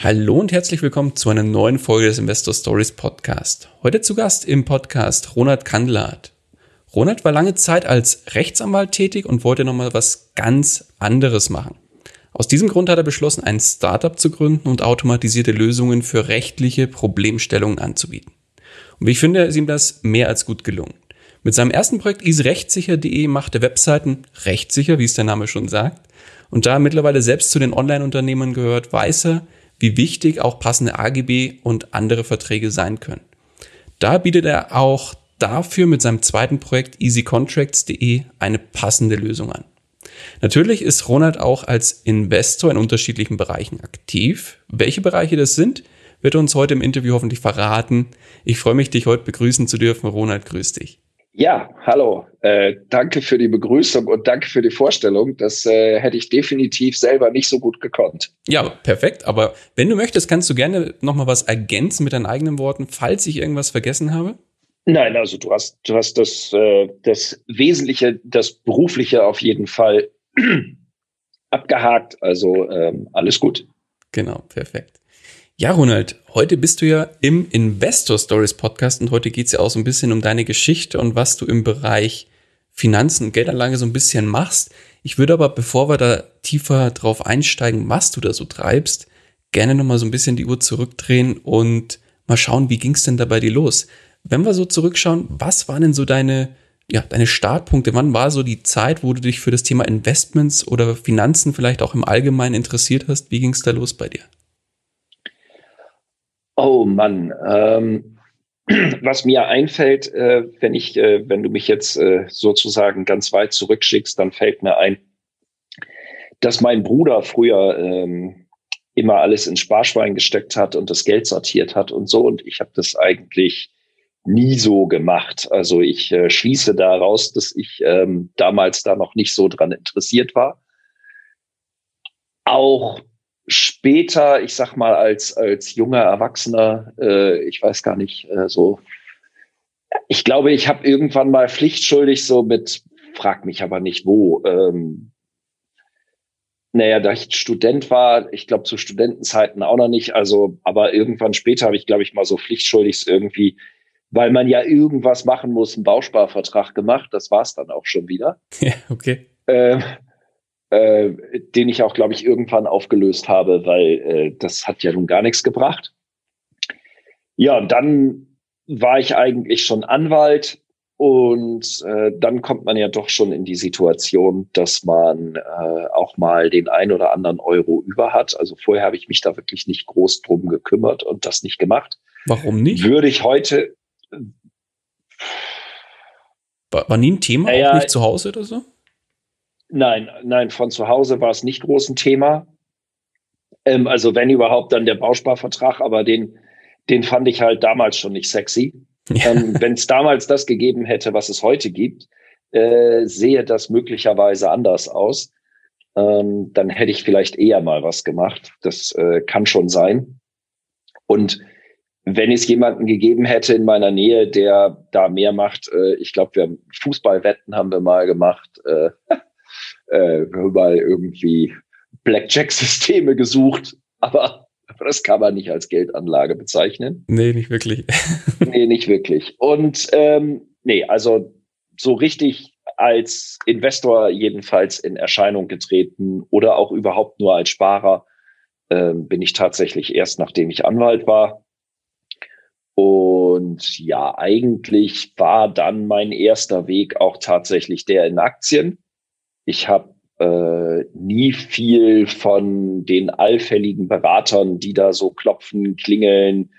Hallo und herzlich willkommen zu einer neuen Folge des Investor Stories Podcast. Heute zu Gast im Podcast Ronald Kandlat. Ronald war lange Zeit als Rechtsanwalt tätig und wollte nochmal was ganz anderes machen. Aus diesem Grund hat er beschlossen, ein Startup zu gründen und automatisierte Lösungen für rechtliche Problemstellungen anzubieten. Und wie ich finde, ist ihm das mehr als gut gelungen. Mit seinem ersten Projekt isrechtssicher.de macht er Webseiten rechtssicher, wie es der Name schon sagt. Und da er mittlerweile selbst zu den Online-Unternehmern gehört, weiß er, wie wichtig auch passende AGB und andere Verträge sein können. Da bietet er auch dafür mit seinem zweiten Projekt easycontracts.de eine passende Lösung an. Natürlich ist Ronald auch als Investor in unterschiedlichen Bereichen aktiv. Welche Bereiche das sind, wird er uns heute im Interview hoffentlich verraten. Ich freue mich, dich heute begrüßen zu dürfen. Ronald, grüß dich. Ja, hallo. Äh, danke für die Begrüßung und danke für die Vorstellung. Das äh, hätte ich definitiv selber nicht so gut gekonnt. Ja, perfekt. Aber wenn du möchtest, kannst du gerne noch mal was ergänzen mit deinen eigenen Worten, falls ich irgendwas vergessen habe. Nein, also du hast, du hast das, äh, das Wesentliche, das Berufliche auf jeden Fall abgehakt. Also ähm, alles gut. Genau, perfekt. Ja, Ronald, heute bist du ja im Investor Stories Podcast und heute geht's ja auch so ein bisschen um deine Geschichte und was du im Bereich Finanzen und Geldanlage so ein bisschen machst. Ich würde aber, bevor wir da tiefer drauf einsteigen, was du da so treibst, gerne nochmal so ein bisschen die Uhr zurückdrehen und mal schauen, wie ging's denn da bei dir los? Wenn wir so zurückschauen, was waren denn so deine, ja, deine Startpunkte? Wann war so die Zeit, wo du dich für das Thema Investments oder Finanzen vielleicht auch im Allgemeinen interessiert hast? Wie ging's da los bei dir? Oh Mann, ähm, was mir einfällt, äh, wenn ich, äh, wenn du mich jetzt äh, sozusagen ganz weit zurückschickst, dann fällt mir ein, dass mein Bruder früher ähm, immer alles ins Sparschwein gesteckt hat und das Geld sortiert hat und so. Und ich habe das eigentlich nie so gemacht. Also ich äh, schließe daraus, dass ich ähm, damals da noch nicht so dran interessiert war. Auch später, ich sag mal, als, als junger Erwachsener, äh, ich weiß gar nicht, äh, so, ich glaube, ich habe irgendwann mal pflichtschuldig so mit, frag mich aber nicht wo, ähm, naja, da ich Student war, ich glaube zu Studentenzeiten auch noch nicht, also, aber irgendwann später habe ich, glaube ich, mal so pflichtschuldig irgendwie, weil man ja irgendwas machen muss, einen Bausparvertrag gemacht. Das war es dann auch schon wieder. Ja, okay. Ähm, äh, den ich auch, glaube ich, irgendwann aufgelöst habe, weil äh, das hat ja nun gar nichts gebracht. Ja, und dann war ich eigentlich schon Anwalt und äh, dann kommt man ja doch schon in die Situation, dass man äh, auch mal den ein oder anderen Euro über hat. Also vorher habe ich mich da wirklich nicht groß drum gekümmert und das nicht gemacht. Warum nicht? Würde ich heute. War, war nie ein Thema, naja, auch nicht zu Hause oder so? Nein, nein, von zu Hause war es nicht groß ein Thema. Ähm, also wenn überhaupt dann der Bausparvertrag, aber den, den fand ich halt damals schon nicht sexy. Ja. Ähm, wenn es damals das gegeben hätte, was es heute gibt, äh, sehe das möglicherweise anders aus. Ähm, dann hätte ich vielleicht eher mal was gemacht. Das äh, kann schon sein. Und wenn es jemanden gegeben hätte in meiner Nähe, der da mehr macht, äh, ich glaube, wir haben Fußballwetten haben wir mal gemacht. Äh, äh, überall irgendwie Blackjack-Systeme gesucht, aber, aber das kann man nicht als Geldanlage bezeichnen. Nee, nicht wirklich. nee, nicht wirklich. Und ähm, nee, also so richtig als Investor jedenfalls in Erscheinung getreten oder auch überhaupt nur als Sparer ähm, bin ich tatsächlich erst nachdem ich Anwalt war. Und ja, eigentlich war dann mein erster Weg auch tatsächlich der in Aktien. Ich habe äh, nie viel von den allfälligen Beratern, die da so klopfen, klingeln,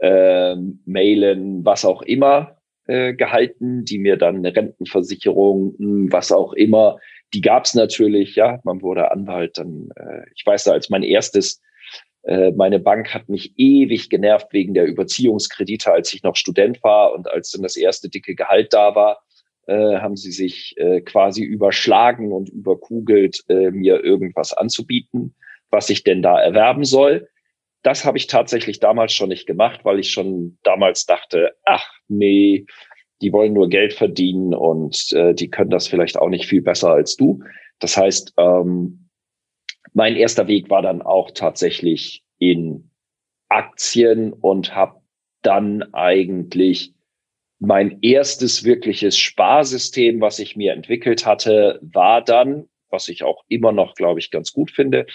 äh, mailen, was auch immer äh, gehalten, die mir dann eine Rentenversicherung, hm, was auch immer, die gab es natürlich, ja, man wurde Anwalt, dann, äh, ich weiß da, als mein erstes Äh, meine Bank hat mich ewig genervt wegen der Überziehungskredite, als ich noch Student war und als dann das erste dicke Gehalt da war, äh, haben sie sich äh, quasi überschlagen und überkugelt, äh, mir irgendwas anzubieten, was ich denn da erwerben soll. Das habe ich tatsächlich damals schon nicht gemacht, weil ich schon damals dachte, ach nee, die wollen nur Geld verdienen und äh, die können das vielleicht auch nicht viel besser als du. Das heißt, ähm, mein erster Weg war dann auch tatsächlich in Aktien und habe dann eigentlich mein erstes wirkliches Sparsystem, was ich mir entwickelt hatte, war dann, was ich auch immer noch, glaube ich, ganz gut finde.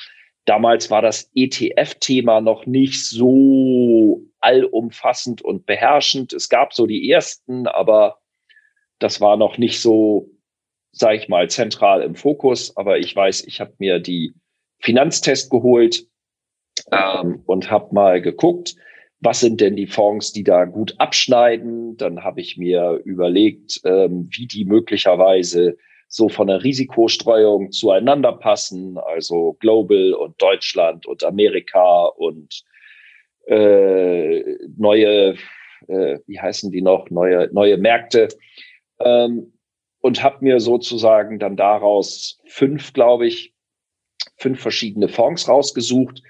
Damals war das ETF-Thema noch nicht so allumfassend und beherrschend. Es gab so die ersten, aber das war noch nicht so, sage ich mal, zentral im Fokus. Aber ich weiß, ich habe mir die Finanztest geholt ähm, und habe mal geguckt, was sind denn die Fonds, die da gut abschneiden. Dann habe ich mir überlegt, ähm, wie die möglicherweise so von der Risikostreuung zueinander passen, also Global und Deutschland und Amerika und äh, neue, äh, wie heißen die noch, neue, neue Märkte. Ähm, und habe mir sozusagen dann daraus fünf, glaube ich, fünf verschiedene Fonds rausgesucht,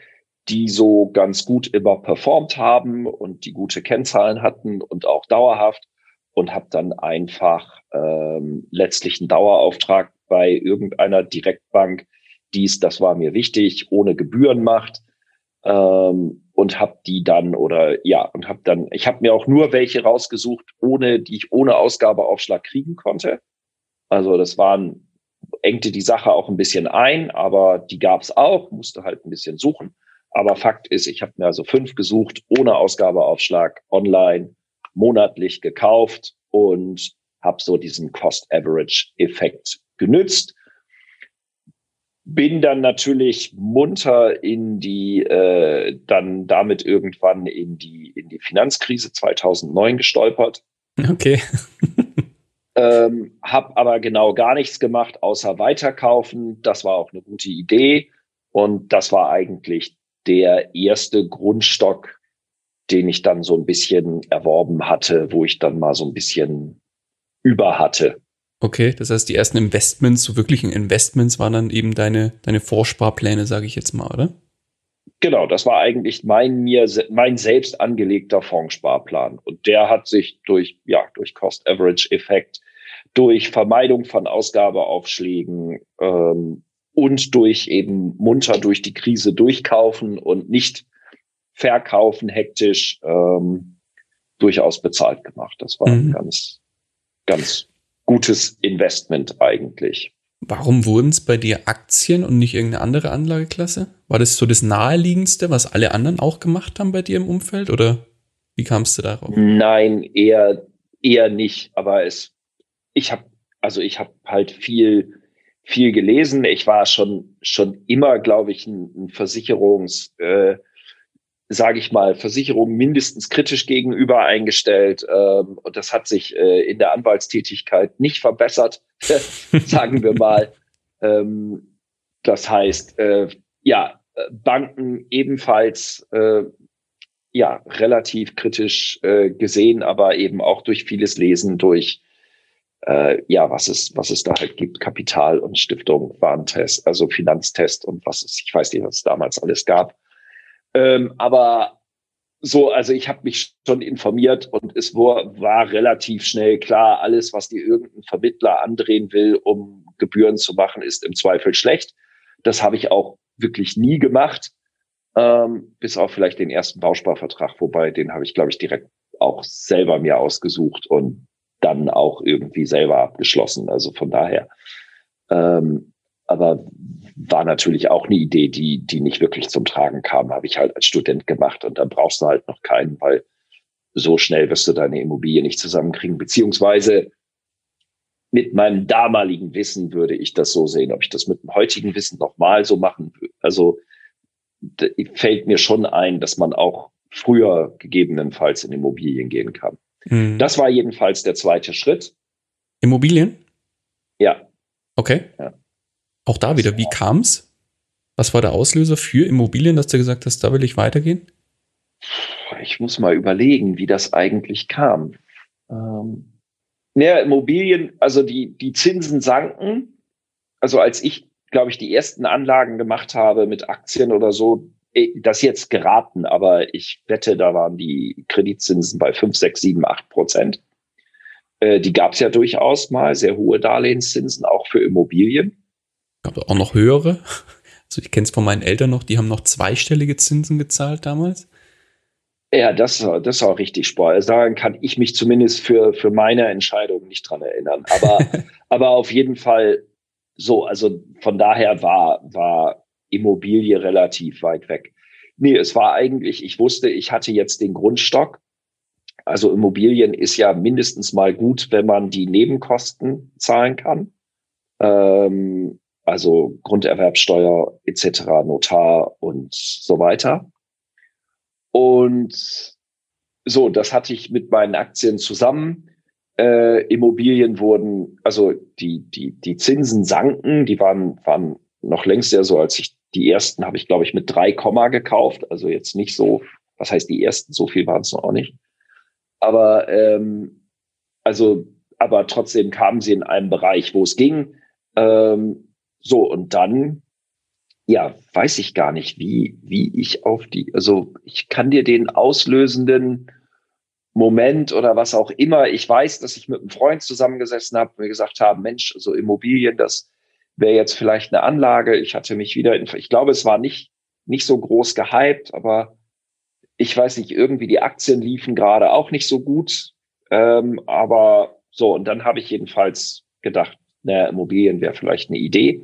die so ganz gut immer performt haben und die gute Kennzahlen hatten und auch dauerhaft und habe dann einfach ähm, letztlich einen Dauerauftrag bei irgendeiner Direktbank, dies, das war mir wichtig, ohne Gebühren macht ähm, und habe die dann oder ja und habe dann, ich habe mir auch nur welche rausgesucht, ohne die ich ohne Ausgabeaufschlag kriegen konnte. Also das waren engte die Sache auch ein bisschen ein, aber die gab es auch, musste halt ein bisschen suchen. Aber Fakt ist, ich habe mir also fünf gesucht, ohne Ausgabeaufschlag, online, monatlich gekauft und habe so diesen Cost-Average-Effekt genützt. Bin dann natürlich munter in die, äh, dann damit irgendwann in die, in die Finanzkrise 2009 gestolpert. Okay. ähm, habe aber genau gar nichts gemacht, außer weiterkaufen. Das war auch eine gute Idee. Und das war eigentlich der erste Grundstock, den ich dann so ein bisschen erworben hatte, wo ich dann mal so ein bisschen über hatte. Okay, das heißt, die ersten Investments, so wirklichen Investments, waren dann eben deine, deine Vorsparpläne, sage ich jetzt mal, oder? Genau, das war eigentlich mein mir mein selbst angelegter Fondssparplan und der hat sich durch ja durch Cost Average Effekt, durch Vermeidung von Ausgabeaufschlägen ähm, und durch eben munter durch die Krise durchkaufen und nicht verkaufen hektisch ähm, durchaus bezahlt gemacht. Das war mhm. ein ganz, ganz gutes Investment eigentlich. Warum wurden es bei dir Aktien und nicht irgendeine andere Anlageklasse? War das so das naheliegendste, was alle anderen auch gemacht haben bei dir im Umfeld oder wie kamst du darauf? Nein, eher eher nicht. Aber es, ich habe also ich habe halt viel viel gelesen. Ich war schon schon immer, glaube ich, ein, Versicherungs, äh, sage ich mal, Versicherung mindestens kritisch gegenüber eingestellt. Ähm, und das hat sich äh, in der Anwaltstätigkeit nicht verbessert, sagen wir mal. Ähm, das heißt, äh, ja, Banken ebenfalls äh, ja relativ kritisch äh, gesehen, aber eben auch durch vieles Lesen, durch äh, ja, was es, was es da halt gibt, Kapital und Stiftung, Warentest, also Finanztest und was es, ich weiß nicht, was es damals alles gab. Ähm, aber so, also ich habe mich schon informiert und es war, war relativ schnell klar, alles, was dir irgendein Vermittler andrehen will, um Gebühren zu machen, ist im Zweifel schlecht. Das habe ich auch wirklich nie gemacht, ähm, bis auf vielleicht den ersten Bausparvertrag, wobei den habe ich, glaube ich, direkt auch selber mir ausgesucht und dann auch irgendwie selber abgeschlossen. Also von daher. Ähm, aber war natürlich auch eine Idee, die, die nicht wirklich zum Tragen kam, habe ich halt als Student gemacht und dann brauchst du halt noch keinen, weil so schnell wirst du deine Immobilie nicht zusammenkriegen. Beziehungsweise mit meinem damaligen Wissen würde ich das so sehen. Ob ich das mit dem heutigen Wissen nochmal so machen würde. Also fällt mir schon ein, dass man auch früher gegebenenfalls in Immobilien gehen kann. Mhm. Das war jedenfalls der zweite Schritt. Immobilien? Ja. Okay. Ja. Auch da wieder, wie kam's? Was war der Auslöser für Immobilien, dass du gesagt hast, da will ich weitergehen? Ich muss mal überlegen, wie das eigentlich kam. Ähm, naja, Immobilien, also die, die Zinsen sanken. Also als ich, glaube ich, die ersten Anlagen gemacht habe mit Aktien oder so, das jetzt geraten, aber ich wette, da waren die Kreditzinsen bei 5, 6, 7, 8 Prozent. Äh, die gab es ja durchaus mal, sehr hohe Darlehenszinsen, auch für Immobilien. Gab es auch noch höhere? Also ich kenne es von meinen Eltern noch, die haben noch zweistellige Zinsen gezahlt damals. Ja, das, das war richtig Sport. Also daran kann ich mich zumindest für, für meine Entscheidung nicht dran erinnern. Aber, aber auf jeden Fall so, also von daher war, war Immobilie relativ weit weg. Nee, es war eigentlich, ich wusste, ich hatte jetzt den Grundstock. Also Immobilien ist ja mindestens mal gut, wenn man die Nebenkosten zahlen kann. Ähm, also Grunderwerbsteuer etc., Notar und so weiter. Und so, das hatte ich mit meinen Aktien zusammen. Äh, Immobilien wurden, also die, die, die Zinsen sanken, die waren, waren noch längst ja so, als ich die ersten habe ich, glaube ich, mit drei Komma gekauft. Also jetzt nicht so, was heißt die ersten, so viel waren es noch auch nicht. Aber ähm, also, aber trotzdem kamen sie in einem Bereich, wo es ging. Ähm, so, und dann, ja, weiß ich gar nicht, wie, wie ich auf die, also ich kann dir den auslösenden Moment oder was auch immer. Ich weiß, dass ich mit einem Freund zusammengesessen habe, mir gesagt haben, Mensch, so Immobilien, das wäre jetzt vielleicht eine Anlage. Ich hatte mich wieder, ich glaube, es war nicht, nicht so groß gehypt, aber ich weiß nicht, irgendwie die Aktien liefen gerade auch nicht so gut. Ähm, aber so, und dann habe ich jedenfalls gedacht, naja, Immobilien wäre vielleicht eine Idee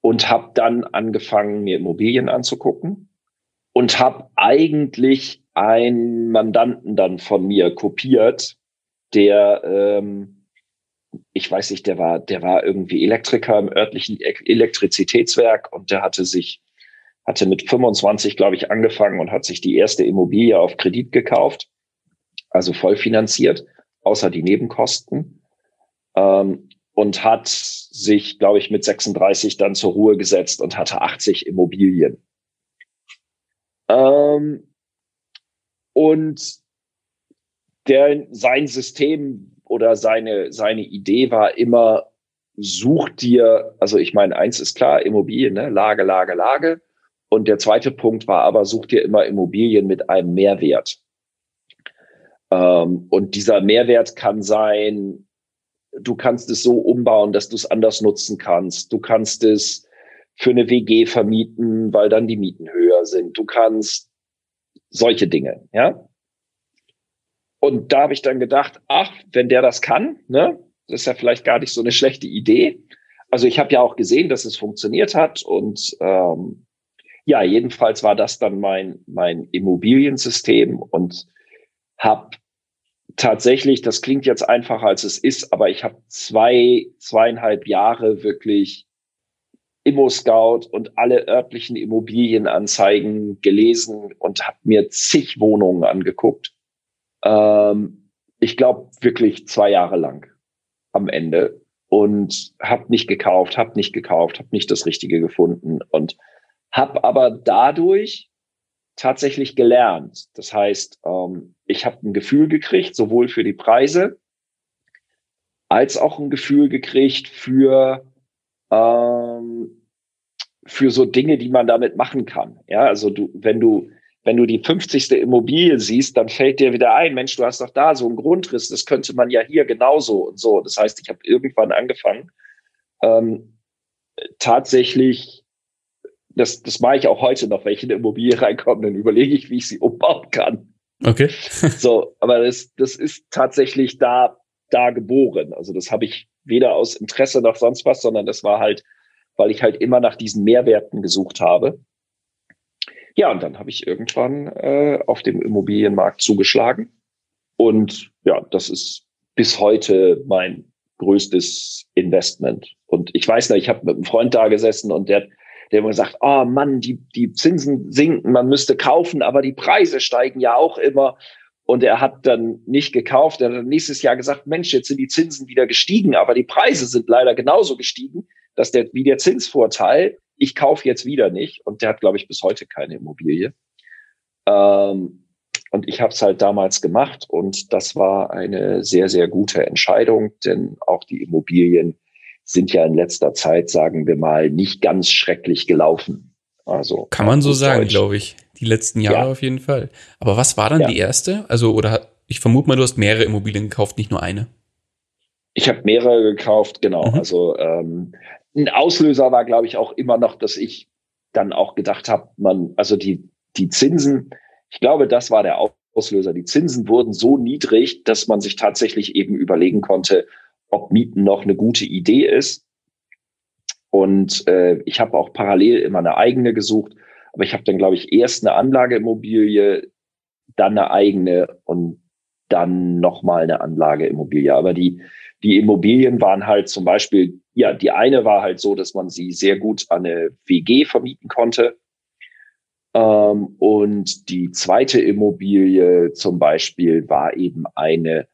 und habe dann angefangen, mir Immobilien anzugucken und habe eigentlich einen Mandanten dann von mir kopiert, der, ähm, ich weiß nicht, der war, der war irgendwie Elektriker im örtlichen Elektrizitätswerk und der hatte sich, hatte mit 25, glaube ich, angefangen und hat sich die erste Immobilie auf Kredit gekauft, also voll finanziert, außer die Nebenkosten. Ähm, und hat sich, glaube ich, mit 36 dann zur Ruhe gesetzt und hatte 80 Immobilien. Ähm, und der, sein System oder seine, seine Idee war immer, such dir, also ich meine, eins ist klar, Immobilien, ne? Lage, Lage, Lage. Und der zweite Punkt war aber, such dir immer Immobilien mit einem Mehrwert. Ähm, und dieser Mehrwert kann sein, du kannst es so umbauen, dass du es anders nutzen kannst. Du kannst es für eine WG vermieten, weil dann die Mieten höher sind. Du kannst solche Dinge, ja. Und da habe ich dann gedacht, ach, wenn der das kann, ne, das ist ja vielleicht gar nicht so eine schlechte Idee. Also ich habe ja auch gesehen, dass es funktioniert hat und ähm, ja, jedenfalls war das dann mein mein Immobiliensystem und habe tatsächlich, das klingt jetzt einfacher als es ist, aber ich habe zwei, zweieinhalb Jahre wirklich Immo-Scout und alle örtlichen Immobilienanzeigen gelesen und habe mir zig Wohnungen angeguckt. Ähm, ich glaube wirklich zwei Jahre lang am Ende und habe nicht gekauft, habe nicht gekauft, habe nicht das Richtige gefunden und habe aber dadurch tatsächlich gelernt. Das heißt, ähm, ich habe ein Gefühl gekriegt, sowohl für die Preise als auch ein Gefühl gekriegt für ähm, für so Dinge, die man damit machen kann. Ja, also du, wenn du wenn du die 50. Immobilie siehst, dann fällt dir wieder ein, Mensch, du hast doch da so einen Grundriss, das könnte man ja hier genauso und so. Das heißt, ich habe irgendwann angefangen, ähm, tatsächlich das, das mache ich auch heute noch, wenn ich in eine Immobilie reinkomme, dann überlege ich, wie ich sie umbauen kann. Okay. so, aber das, das ist tatsächlich da, da geboren. Also das habe ich weder aus Interesse noch sonst was, sondern das war halt, weil ich halt immer nach diesen Mehrwerten gesucht habe. Ja, und dann habe ich irgendwann äh, auf dem Immobilienmarkt zugeschlagen. Und ja, das ist bis heute mein größtes Investment. Und ich weiß noch, ich habe mit einem Freund da gesessen und der der immer sagt, oh Mann, die, die Zinsen sinken, man müsste kaufen, aber die Preise steigen ja auch immer. Und er hat dann nicht gekauft. Er hat dann nächstes Jahr gesagt, Mensch, jetzt sind die Zinsen wieder gestiegen, aber die Preise sind leider genauso gestiegen, dass der, wie der Zinsvorteil ich kaufe jetzt wieder nicht. Und der hat, glaube ich, bis heute keine Immobilie. Ähm, und ich habe es halt damals gemacht und das war eine sehr, sehr gute Entscheidung, denn auch die Immobilien sind ja in letzter Zeit, sagen wir mal, nicht ganz schrecklich gelaufen. Also kann man so sagen, glaube ich. Die letzten Jahre ja. auf jeden Fall. Aber was war dann ja. die erste? Also oder ich vermute mal, du hast mehrere Immobilien gekauft, nicht nur eine. Ich habe mehrere gekauft, genau. Mhm. Also ähm, ein Auslöser war, glaube ich, auch immer noch, dass ich dann auch gedacht habe, man, also die die Zinsen, ich glaube, das war der Auslöser. Die Zinsen wurden so niedrig, dass man sich tatsächlich eben überlegen konnte, ob Mieten noch eine gute Idee ist. Und äh, ich habe auch parallel immer eine eigene gesucht, aber ich habe dann, glaube ich, erst eine Anlageimmobilie, dann eine eigene und dann nochmal eine Anlageimmobilie. Aber die, die Immobilien waren halt zum Beispiel, ja, die eine war halt so, dass man sie sehr gut an eine WG vermieten konnte. Ähm, und die zweite Immobilie zum Beispiel war eben eine,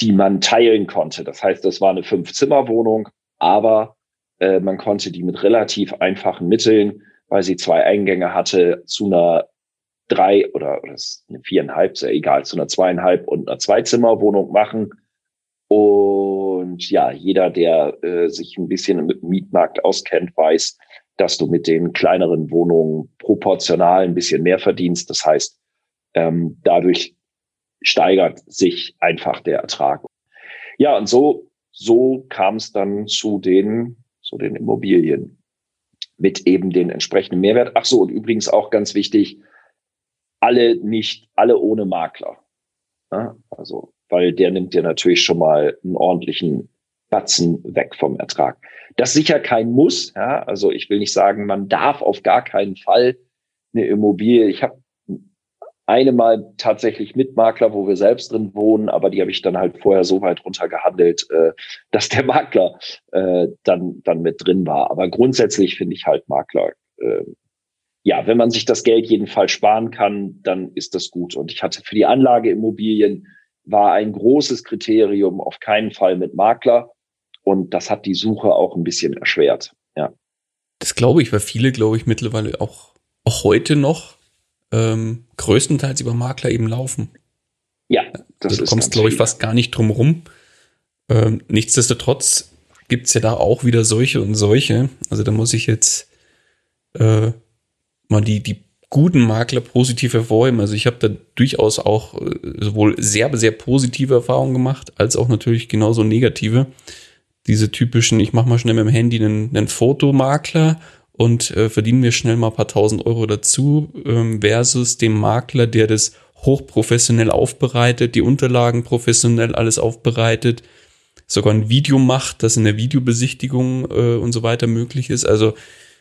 die man teilen konnte. Das heißt, das war eine Fünf-Zimmer-Wohnung, aber äh, man konnte die mit relativ einfachen Mitteln, weil sie zwei Eingänge hatte, zu einer drei oder, oder eine viereinhalb, sehr egal, zu einer zweieinhalb und einer Zweizimmerwohnung machen. Und ja, jeder, der äh, sich ein bisschen dem Mietmarkt auskennt, weiß, dass du mit den kleineren Wohnungen proportional ein bisschen mehr verdienst. Das heißt, ähm, dadurch steigert sich einfach der Ertrag. Ja, und so, so kam es dann zu den, zu den Immobilien mit eben den entsprechenden Mehrwert. Ach so, und übrigens auch ganz wichtig, alle nicht, alle ohne Makler. Ja, also, weil der nimmt dir natürlich schon mal einen ordentlichen Batzen weg vom Ertrag. Das sicher kein Muss. Ja? Also ich will nicht sagen, man darf auf gar keinen Fall eine Immobilie. Ich habe eine mal tatsächlich mit Makler, wo wir selbst drin wohnen, aber die habe ich dann halt vorher so weit runtergehandelt, äh, dass der Makler äh, dann, dann mit drin war. Aber grundsätzlich finde ich halt Makler, äh, ja, wenn man sich das Geld jedenfalls sparen kann, dann ist das gut. Und ich hatte für die Anlageimmobilien war ein großes Kriterium auf keinen Fall mit Makler. Und das hat die Suche auch ein bisschen erschwert. Ja. Das glaube ich, weil viele, glaube ich, mittlerweile auch, auch heute noch ähm, größtenteils über Makler eben laufen. Ja, das also, Du kommst, glaube ich, fast gar nicht drum rum. Ähm, nichtsdestotrotz gibt es ja da auch wieder solche und solche. Also da muss ich jetzt äh, mal die, die guten Makler positiv hervorheben. Also ich habe da durchaus auch äh, sowohl sehr, sehr positive Erfahrungen gemacht, als auch natürlich genauso negative diese typischen, ich mache mal schnell mit dem Handy einen, einen Fotomakler und äh, verdienen mir schnell mal ein paar tausend Euro dazu, ähm, versus dem Makler, der das hochprofessionell aufbereitet, die Unterlagen professionell alles aufbereitet, sogar ein Video macht, das in der Videobesichtigung äh, und so weiter möglich ist. Also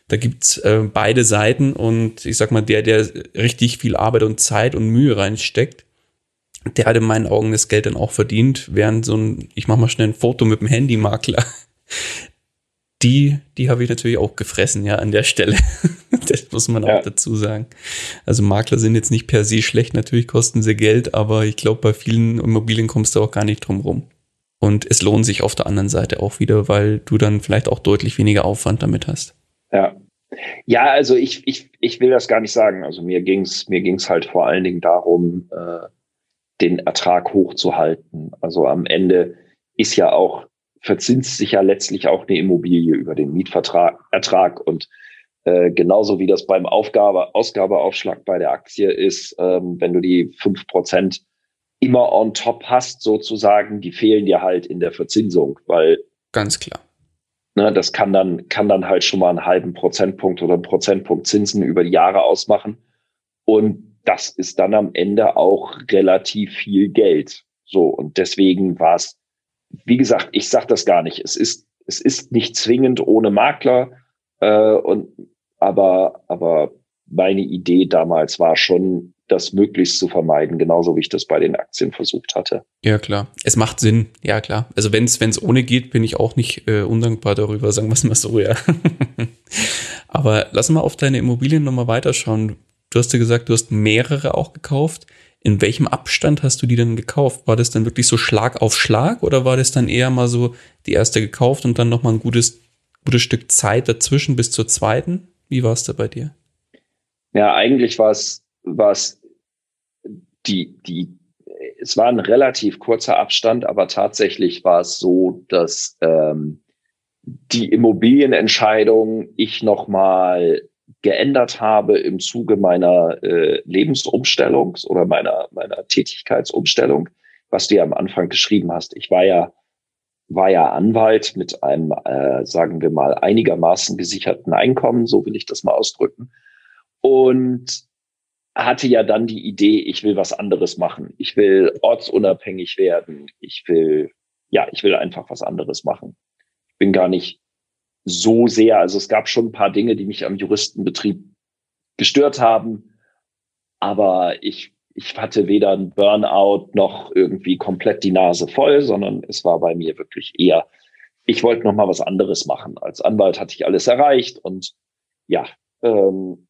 da gibt's äh, beide Seiten und ich sag mal, der, der richtig viel Arbeit und Zeit und Mühe reinsteckt, der hat in meinen Augen das Geld dann auch verdient, während so ein, ich mach mal schnell ein Foto mit dem Handymakler, die, die habe ich natürlich auch gefressen, ja, an der Stelle. das muss man ja. auch dazu sagen. Also Makler sind jetzt nicht per se schlecht, natürlich kosten sie Geld, aber ich glaube, bei vielen Immobilien kommst du auch gar nicht drum rum. Und es lohnt sich auf der anderen Seite auch wieder, weil du dann vielleicht auch deutlich weniger Aufwand damit hast. Ja. Ja, also ich, ich, ich will das gar nicht sagen. Also mir ging's mir ging's halt vor allen Dingen darum, äh, den Ertrag hochzuhalten. Also am Ende ist ja auch, verzinst sich ja letztlich auch eine Immobilie über den Mietvertrag, Ertrag und äh, genauso wie das beim Aufgabe, Ausgabeaufschlag bei der Aktie ist, ähm, wenn du die fünf Prozent immer on top hast, sozusagen, die fehlen dir halt in der Verzinsung, weil. Ganz klar. Ne, das kann dann, kann dann halt schon mal einen halben Prozentpunkt oder einen Prozentpunkt Zinsen über die Jahre ausmachen. Und das ist dann am Ende auch relativ viel Geld. So, und deswegen war es, wie gesagt, ich sage das gar nicht. Es ist, es ist nicht zwingend ohne Makler, äh, und aber, aber meine Idee damals war schon, das möglichst zu vermeiden, genauso wie ich das bei den Aktien versucht hatte. Ja, klar. Es macht Sinn, ja klar. Also wenn es ohne geht, bin ich auch nicht äh, undankbar darüber, sagen wir es mal so, ja. Aber lass mal auf deine Immobilien nochmal weiterschauen. Du hast ja gesagt, du hast mehrere auch gekauft. In welchem Abstand hast du die denn gekauft? War das dann wirklich so Schlag auf Schlag oder war das dann eher mal so die erste gekauft und dann nochmal ein gutes gutes Stück Zeit dazwischen bis zur zweiten. Wie war es da bei dir? Ja, eigentlich war es, war es die, die, es war ein relativ kurzer Abstand, aber tatsächlich war es so, dass ähm, die Immobilienentscheidung ich nochmal geändert habe im Zuge meiner äh, Lebensumstellung oder meiner, meiner Tätigkeitsumstellung, was du ja am Anfang geschrieben hast. Ich war ja, war ja Anwalt mit einem, äh, sagen wir mal, einigermaßen gesicherten Einkommen, so will ich das mal ausdrücken. Und hatte ja dann die Idee, ich will was anderes machen. Ich will ortsunabhängig werden. Ich will, ja, ich will einfach was anderes machen. Ich bin gar nicht so sehr, also es gab schon ein paar Dinge, die mich am Juristenbetrieb gestört haben, aber ich, ich hatte weder ein Burnout noch irgendwie komplett die Nase voll, sondern es war bei mir wirklich eher, ich wollte noch mal was anderes machen. Als Anwalt hatte ich alles erreicht und ja, ähm,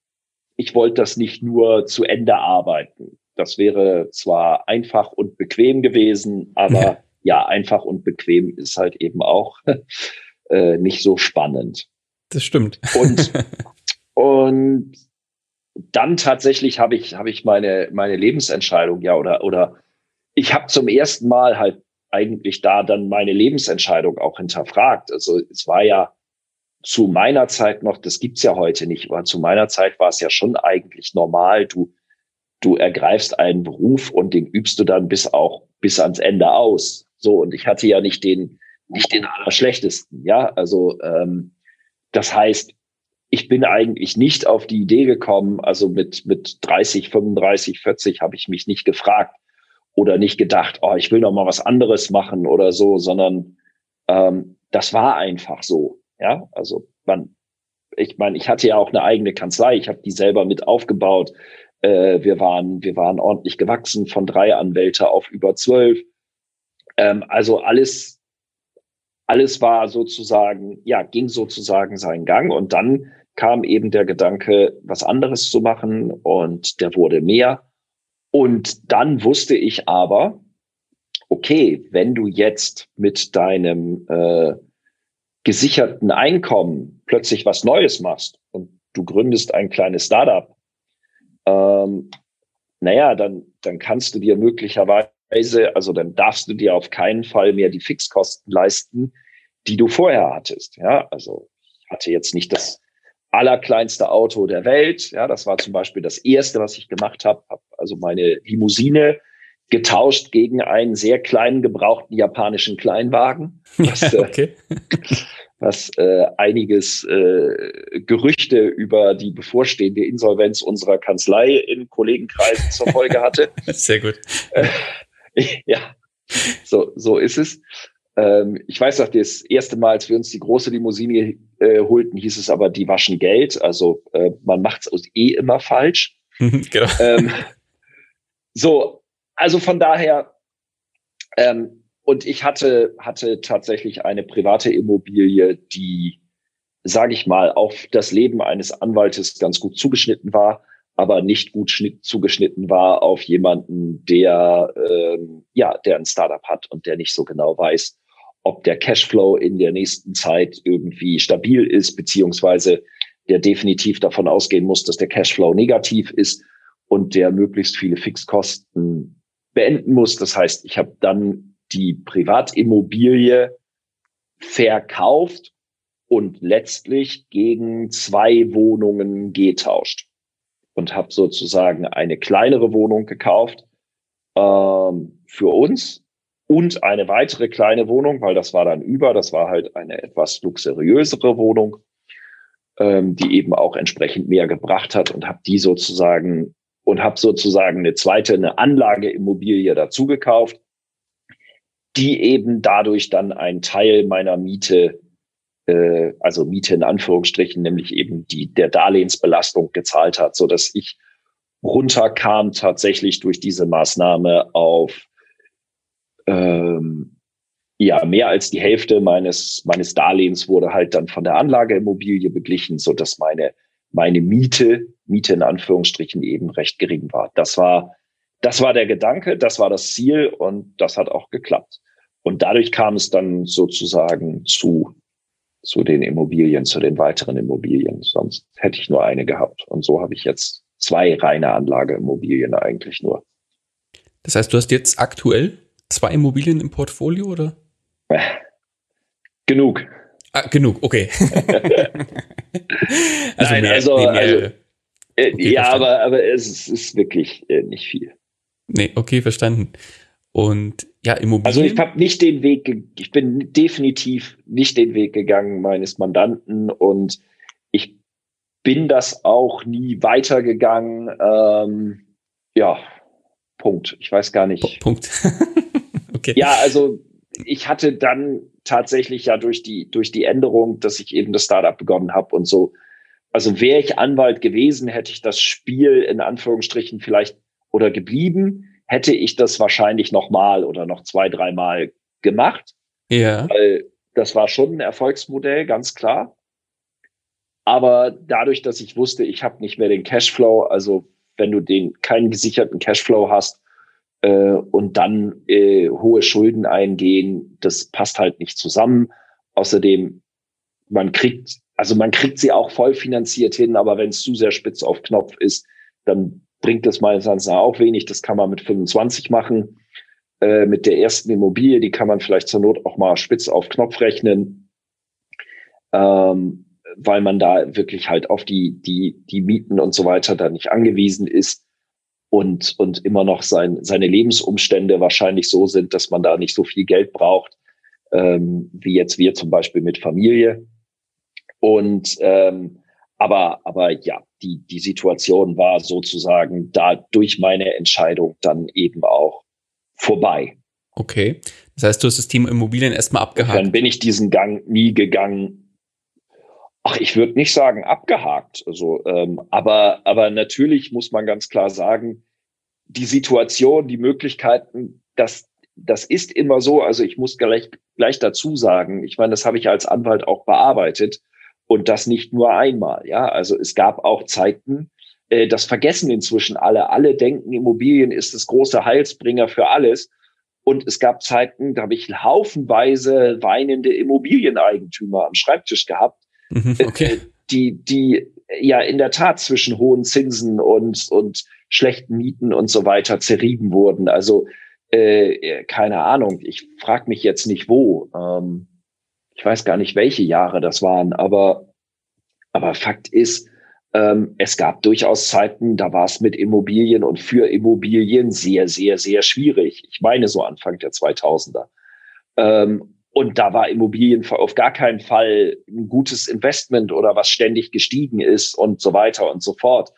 ich wollte das nicht nur zu Ende arbeiten. Das wäre zwar einfach und bequem gewesen, aber ja, ja einfach und bequem ist halt eben auch äh, nicht so spannend. Das stimmt. Und, und dann tatsächlich habe ich, habe ich meine, meine Lebensentscheidung, ja, oder, oder ich habe zum ersten Mal halt eigentlich da dann meine Lebensentscheidung auch hinterfragt. Also es war ja zu meiner Zeit noch, das gibt's ja heute nicht, aber zu meiner Zeit war es ja schon eigentlich normal. Du, du ergreifst einen Beruf und den übst du dann bis auch bis ans Ende aus. So, und ich hatte ja nicht den, nicht den allerschlechtesten. Ja, also ähm, das heißt, ich bin eigentlich nicht auf die Idee gekommen, also mit, mit 30, 35, 40 habe ich mich nicht gefragt oder nicht gedacht, oh, ich will noch mal was anderes machen oder so, sondern ähm, das war einfach so. Ja, also man, ich meine, ich hatte ja auch eine eigene Kanzlei, ich habe die selber mit aufgebaut. Äh, wir waren, wir waren ordentlich gewachsen von drei Anwälte auf über zwölf. Ähm, also alles alles war sozusagen, ja, ging sozusagen seinen Gang und dann kam eben der Gedanke, was anderes zu machen und der wurde mehr. Und dann wusste ich aber, okay, wenn du jetzt mit deinem äh, gesicherten Einkommen plötzlich was Neues machst und du gründest ein kleines Startup, ähm, naja, dann, dann kannst du dir möglicherweise also dann darfst du dir auf keinen Fall mehr die Fixkosten leisten, die du vorher hattest. Ja, also ich hatte jetzt nicht das allerkleinste Auto der Welt. Ja, das war zum Beispiel das erste, was ich gemacht habe. Hab also meine Limousine getauscht gegen einen sehr kleinen gebrauchten japanischen Kleinwagen, was, äh, okay. was äh, einiges äh, Gerüchte über die bevorstehende Insolvenz unserer Kanzlei in Kollegenkreisen zur Folge hatte. Sehr gut. Äh, ja, so, so ist es. Ähm, ich weiß noch, das erste Mal, als wir uns die große Limousine äh, holten, hieß es aber, die waschen Geld. Also äh, man macht es eh immer falsch. genau. Ähm, so, also von daher, ähm, und ich hatte, hatte tatsächlich eine private Immobilie, die, sage ich mal, auf das Leben eines Anwaltes ganz gut zugeschnitten war aber nicht gut zugeschnitten war auf jemanden, der ähm, ja, der ein Startup hat und der nicht so genau weiß, ob der Cashflow in der nächsten Zeit irgendwie stabil ist, beziehungsweise der definitiv davon ausgehen muss, dass der Cashflow negativ ist und der möglichst viele Fixkosten beenden muss. Das heißt, ich habe dann die Privatimmobilie verkauft und letztlich gegen zwei Wohnungen getauscht und habe sozusagen eine kleinere Wohnung gekauft ähm, für uns und eine weitere kleine Wohnung, weil das war dann über, das war halt eine etwas luxuriösere Wohnung, ähm, die eben auch entsprechend mehr gebracht hat und habe die sozusagen und habe sozusagen eine zweite, eine Anlageimmobilie dazu gekauft, die eben dadurch dann einen Teil meiner Miete äh, also Miete in Anführungsstrichen, nämlich eben die der Darlehensbelastung gezahlt hat, so dass ich runterkam tatsächlich durch diese Maßnahme auf ähm, ja mehr als die Hälfte meines meines Darlehens wurde halt dann von der Anlageimmobilie beglichen, so dass meine meine Miete Miete in Anführungsstrichen eben recht gering war. Das war das war der Gedanke, das war das Ziel und das hat auch geklappt. Und dadurch kam es dann sozusagen zu zu den Immobilien, zu den weiteren Immobilien. Sonst hätte ich nur eine gehabt. Und so habe ich jetzt zwei reine Anlageimmobilien eigentlich nur. Das heißt, du hast jetzt aktuell zwei Immobilien im Portfolio, oder? Genug. Ah, genug, okay. also, Nein, mehr, also, also äh, okay, ja, aber, aber es ist, ist wirklich äh, nicht viel. Nee, okay, verstanden. Und ja, Immobilien. Also ich habe nicht den Weg, ich bin definitiv nicht den Weg gegangen meines Mandanten und ich bin das auch nie weitergegangen. Ähm, ja, Punkt. Ich weiß gar nicht. Punkt. okay. Ja, also ich hatte dann tatsächlich ja durch die durch die Änderung, dass ich eben das Startup begonnen habe und so. Also wäre ich Anwalt gewesen, hätte ich das Spiel in Anführungsstrichen vielleicht oder geblieben, hätte ich das wahrscheinlich noch mal oder noch zwei, dreimal gemacht. Ja. Weil das war schon ein Erfolgsmodell, ganz klar. Aber dadurch, dass ich wusste, ich habe nicht mehr den Cashflow, also wenn du den keinen gesicherten Cashflow hast äh, und dann äh, hohe Schulden eingehen, das passt halt nicht zusammen. Außerdem, man kriegt, also man kriegt sie auch voll finanziert hin, aber wenn es zu sehr spitz auf Knopf ist, dann bringt das meines Erachtens auch wenig. Das kann man mit 25 machen. Äh, mit der ersten Immobilie, die kann man vielleicht zur Not auch mal spitz auf Knopf rechnen, ähm, weil man da wirklich halt auf die, die, die Mieten und so weiter da nicht angewiesen ist und, und immer noch sein, seine Lebensumstände wahrscheinlich so sind, dass man da nicht so viel Geld braucht, ähm, wie jetzt wir zum Beispiel mit Familie. Und ähm, aber, aber ja, die, die Situation war sozusagen da durch meine Entscheidung dann eben auch vorbei. Okay. Das heißt, du hast das Thema Immobilien erstmal abgehakt. dann bin ich diesen Gang nie gegangen. Ach, ich würde nicht sagen abgehakt. Also, ähm, aber, aber natürlich muss man ganz klar sagen, die Situation, die Möglichkeiten, das, das ist immer so. Also ich muss gleich, gleich dazu sagen, ich meine, das habe ich als Anwalt auch bearbeitet und das nicht nur einmal. Ja, also es gab auch Zeiten, äh, das vergessen inzwischen alle. Alle denken, Immobilien ist das große Heilsbringer für alles. Und es gab Zeiten, da habe ich haufenweise weinende Immobilieneigentümer am Schreibtisch gehabt, mhm, äh, okay. die, die ja in der Tat zwischen hohen Zinsen und, und schlechten Mieten und so weiter zerrieben wurden. Also äh, keine Ahnung, ich frage mich jetzt nicht wo. Ähm, ich weiß gar nicht, welche Jahre das waren, aber, aber Fakt ist, ähm, es gab durchaus Zeiten, da war es mit Immobilien und für Immobilien sehr, sehr, sehr schwierig. Ich meine so Anfang der 2000er. Ähm, und da war Immobilien auf gar keinen Fall ein gutes Investment oder was ständig gestiegen ist und so weiter und so fort.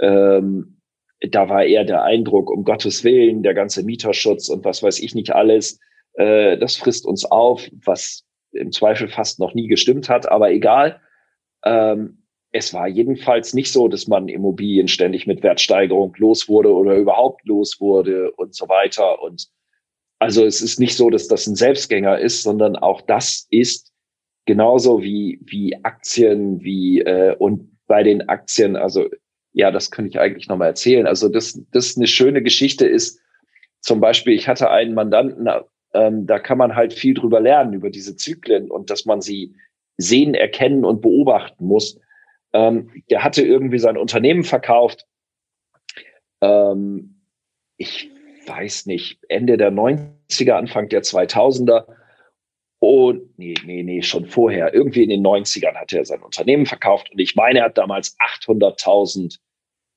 Ähm, da war eher der Eindruck, um Gottes Willen, der ganze Mieterschutz und was weiß ich nicht alles, äh, das frisst uns auf, was im Zweifel fast noch nie gestimmt hat, aber egal. Ähm, es war jedenfalls nicht so, dass man Immobilien ständig mit Wertsteigerung los wurde oder überhaupt los wurde und so weiter. Und also es ist nicht so, dass das ein Selbstgänger ist, sondern auch das ist genauso wie, wie Aktien, wie äh, und bei den Aktien, also ja, das könnte ich eigentlich nochmal erzählen. Also das, das eine schöne Geschichte ist, zum Beispiel, ich hatte einen Mandanten ähm, da kann man halt viel drüber lernen, über diese Zyklen und dass man sie sehen, erkennen und beobachten muss. Ähm, der hatte irgendwie sein Unternehmen verkauft. Ähm, ich weiß nicht, Ende der 90er, Anfang der 2000er. Und nee, nee, nee, schon vorher. Irgendwie in den 90ern hat er sein Unternehmen verkauft. Und ich meine, er hat damals 800.000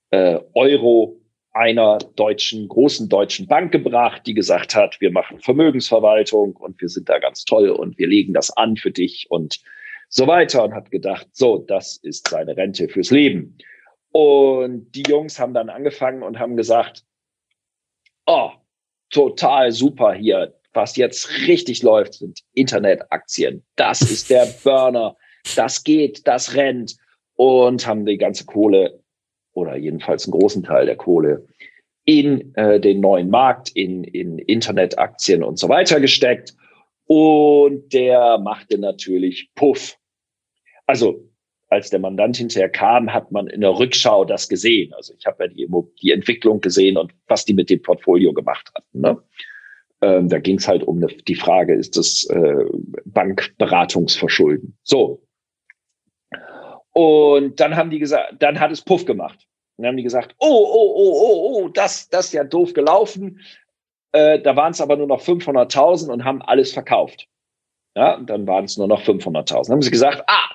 äh, Euro einer deutschen, großen deutschen Bank gebracht, die gesagt hat, wir machen Vermögensverwaltung und wir sind da ganz toll und wir legen das an für dich und so weiter und hat gedacht, so, das ist seine Rente fürs Leben. Und die Jungs haben dann angefangen und haben gesagt, oh, total super hier. Was jetzt richtig läuft, sind Internetaktien. Das ist der Burner. Das geht, das rennt. Und haben die ganze Kohle oder jedenfalls einen großen Teil der Kohle in äh, den neuen Markt, in, in Internetaktien und so weiter gesteckt. Und der machte natürlich Puff. Also als der Mandant hinterher kam, hat man in der Rückschau das gesehen. Also ich habe ja die, die Entwicklung gesehen und was die mit dem Portfolio gemacht hatten. Ne? Ähm, da ging es halt um eine, die Frage, ist das äh, Bankberatungsverschulden? So. Und dann haben die gesagt, dann hat es Puff gemacht. Dann haben die gesagt, oh, oh, oh, oh, oh, das, das ist ja doof gelaufen. Äh, da waren es aber nur noch 500.000 und haben alles verkauft. Ja, und dann waren es nur noch 500.000. Dann haben sie gesagt, ah,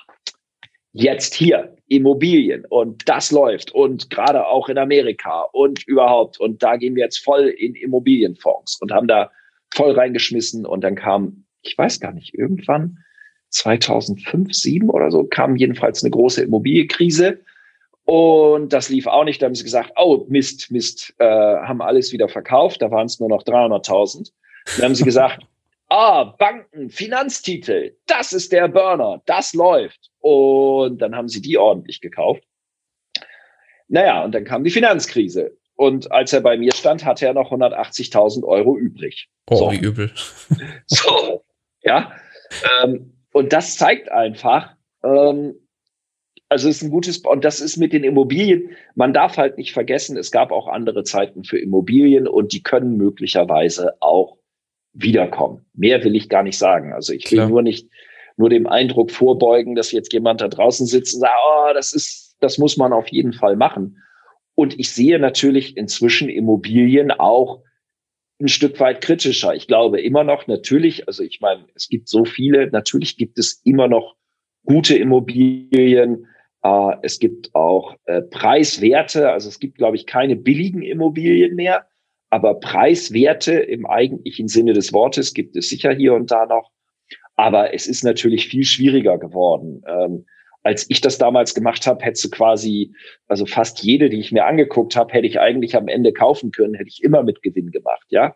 jetzt hier Immobilien und das läuft und gerade auch in Amerika und überhaupt und da gehen wir jetzt voll in Immobilienfonds und haben da voll reingeschmissen und dann kam, ich weiß gar nicht, irgendwann 2005, 7 oder so kam jedenfalls eine große Immobilienkrise und das lief auch nicht. Da haben sie gesagt, oh Mist, Mist, äh, haben alles wieder verkauft. Da waren es nur noch 300.000. Dann haben sie gesagt, ah, Banken, Finanztitel, das ist der Burner, das läuft. Und dann haben sie die ordentlich gekauft. Naja, und dann kam die Finanzkrise. Und als er bei mir stand, hatte er noch 180.000 Euro übrig. Oh, so. wie übel. so, ja. Ähm, und das zeigt einfach, ähm, also es ist ein gutes, und das ist mit den Immobilien, man darf halt nicht vergessen, es gab auch andere Zeiten für Immobilien und die können möglicherweise auch wiederkommen. Mehr will ich gar nicht sagen. Also ich will nur nicht, nur dem Eindruck vorbeugen, dass jetzt jemand da draußen sitzt und sagt, oh, das ist, das muss man auf jeden Fall machen. Und ich sehe natürlich inzwischen Immobilien auch ein Stück weit kritischer. Ich glaube immer noch natürlich, also ich meine, es gibt so viele, natürlich gibt es immer noch gute Immobilien. Äh, es gibt auch äh, Preiswerte, also es gibt, glaube ich, keine billigen Immobilien mehr, aber Preiswerte im eigentlichen Sinne des Wortes gibt es sicher hier und da noch. Aber es ist natürlich viel schwieriger geworden. Ähm, als ich das damals gemacht habe, hättest du quasi, also fast jede, die ich mir angeguckt habe, hätte ich eigentlich am Ende kaufen können, hätte ich immer mit Gewinn gemacht, ja.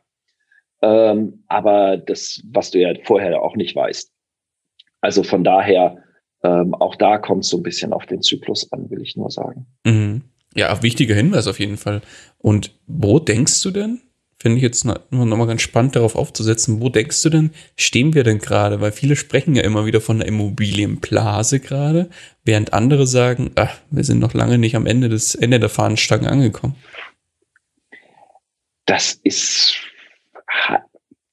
Ähm, aber das, was du ja vorher auch nicht weißt. Also von daher, ähm, auch da kommt es so ein bisschen auf den Zyklus an, will ich nur sagen. Mhm. Ja, wichtiger Hinweis auf jeden Fall. Und wo denkst du denn, finde ich jetzt nochmal ganz spannend darauf aufzusetzen. Wo denkst du denn, stehen wir denn gerade? Weil viele sprechen ja immer wieder von der Immobilienblase gerade, während andere sagen, ach, wir sind noch lange nicht am Ende des Ende der Fahnenstange angekommen. Das ist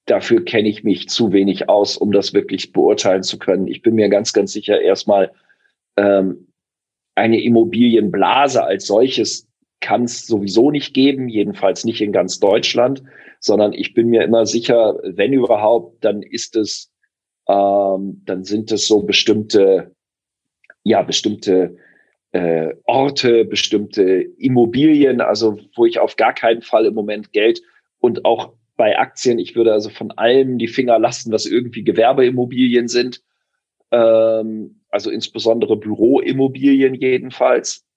dafür kenne ich mich zu wenig aus, um das wirklich beurteilen zu können. Ich bin mir ganz, ganz sicher erstmal ähm, eine Immobilienblase als solches kann es sowieso nicht geben, jedenfalls nicht in ganz Deutschland, sondern ich bin mir immer sicher, wenn überhaupt, dann ist es, ähm, dann sind es so bestimmte, ja, bestimmte äh, Orte, bestimmte Immobilien, also wo ich auf gar keinen Fall im Moment Geld und auch bei Aktien, ich würde also von allem die Finger lassen, was irgendwie Gewerbeimmobilien sind, ähm, also insbesondere Büroimmobilien jedenfalls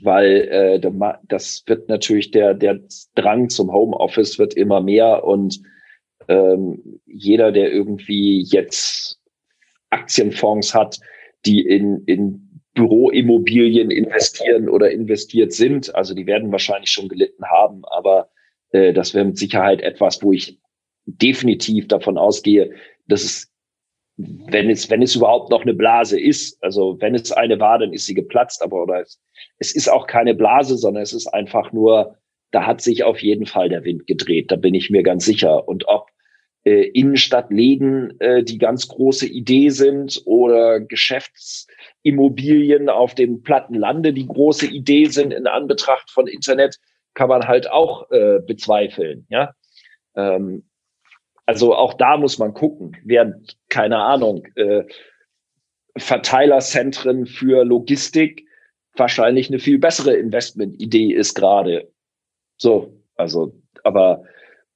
weil äh, das wird natürlich der, der Drang zum Homeoffice wird immer mehr und ähm, jeder, der irgendwie jetzt Aktienfonds hat, die in, in Büroimmobilien investieren oder investiert sind, also die werden wahrscheinlich schon gelitten haben, aber äh, das wäre mit Sicherheit etwas, wo ich definitiv davon ausgehe, dass es wenn es, wenn es überhaupt noch eine Blase ist, also wenn es eine war, dann ist sie geplatzt, aber oder es, es ist auch keine Blase, sondern es ist einfach nur, da hat sich auf jeden Fall der Wind gedreht, da bin ich mir ganz sicher. Und ob äh, Innenstadtläden äh, die ganz große Idee sind oder Geschäftsimmobilien auf dem platten Lande die große Idee sind in Anbetracht von Internet, kann man halt auch äh, bezweifeln. Ja, ähm, also auch da muss man gucken, während, keine Ahnung, äh, Verteilerzentren für Logistik wahrscheinlich eine viel bessere Investmentidee ist gerade. So, also, aber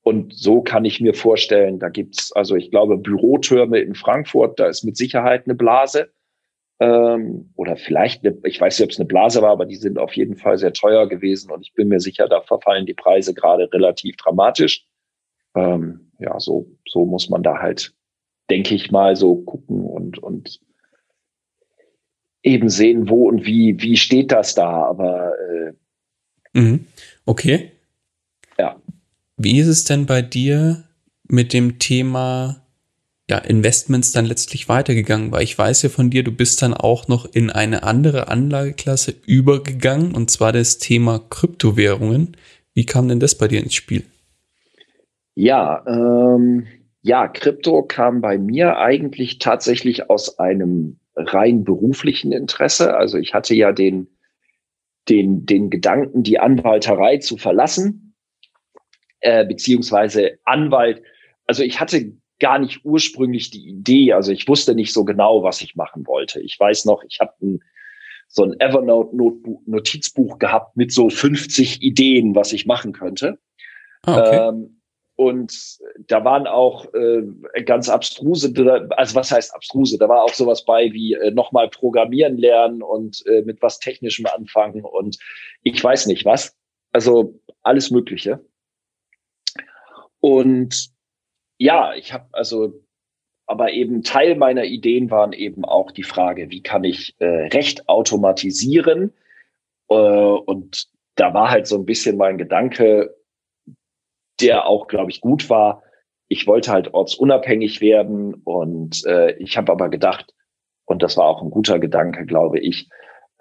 und so kann ich mir vorstellen, da gibt's also ich glaube, Bürotürme in Frankfurt, da ist mit Sicherheit eine Blase. Ähm, oder vielleicht, eine, ich weiß nicht, ob es eine Blase war, aber die sind auf jeden Fall sehr teuer gewesen und ich bin mir sicher, da verfallen die Preise gerade relativ dramatisch. Ähm, ja, so, so muss man da halt, denke ich mal, so gucken und, und eben sehen, wo und wie, wie steht das da, aber äh, mhm. okay. Ja. Wie ist es denn bei dir mit dem Thema ja, Investments dann letztlich weitergegangen? Weil ich weiß ja von dir, du bist dann auch noch in eine andere Anlageklasse übergegangen, und zwar das Thema Kryptowährungen. Wie kam denn das bei dir ins Spiel? Ja, ähm, ja, Krypto kam bei mir eigentlich tatsächlich aus einem rein beruflichen Interesse. Also ich hatte ja den, den, den Gedanken, die Anwalterei zu verlassen, äh, beziehungsweise Anwalt. Also ich hatte gar nicht ursprünglich die Idee, also ich wusste nicht so genau, was ich machen wollte. Ich weiß noch, ich habe ein, so ein Evernote-Notizbuch gehabt mit so 50 Ideen, was ich machen könnte. Ah, okay. Ähm, und da waren auch äh, ganz abstruse, also was heißt abstruse? Da war auch sowas bei wie äh, nochmal programmieren lernen und äh, mit was Technischem anfangen und ich weiß nicht was. Also alles Mögliche. Und ja, ich habe also, aber eben Teil meiner Ideen waren eben auch die Frage, wie kann ich äh, Recht automatisieren? Äh, und da war halt so ein bisschen mein Gedanke, der auch, glaube ich, gut war. Ich wollte halt ortsunabhängig werden und äh, ich habe aber gedacht, und das war auch ein guter Gedanke, glaube ich,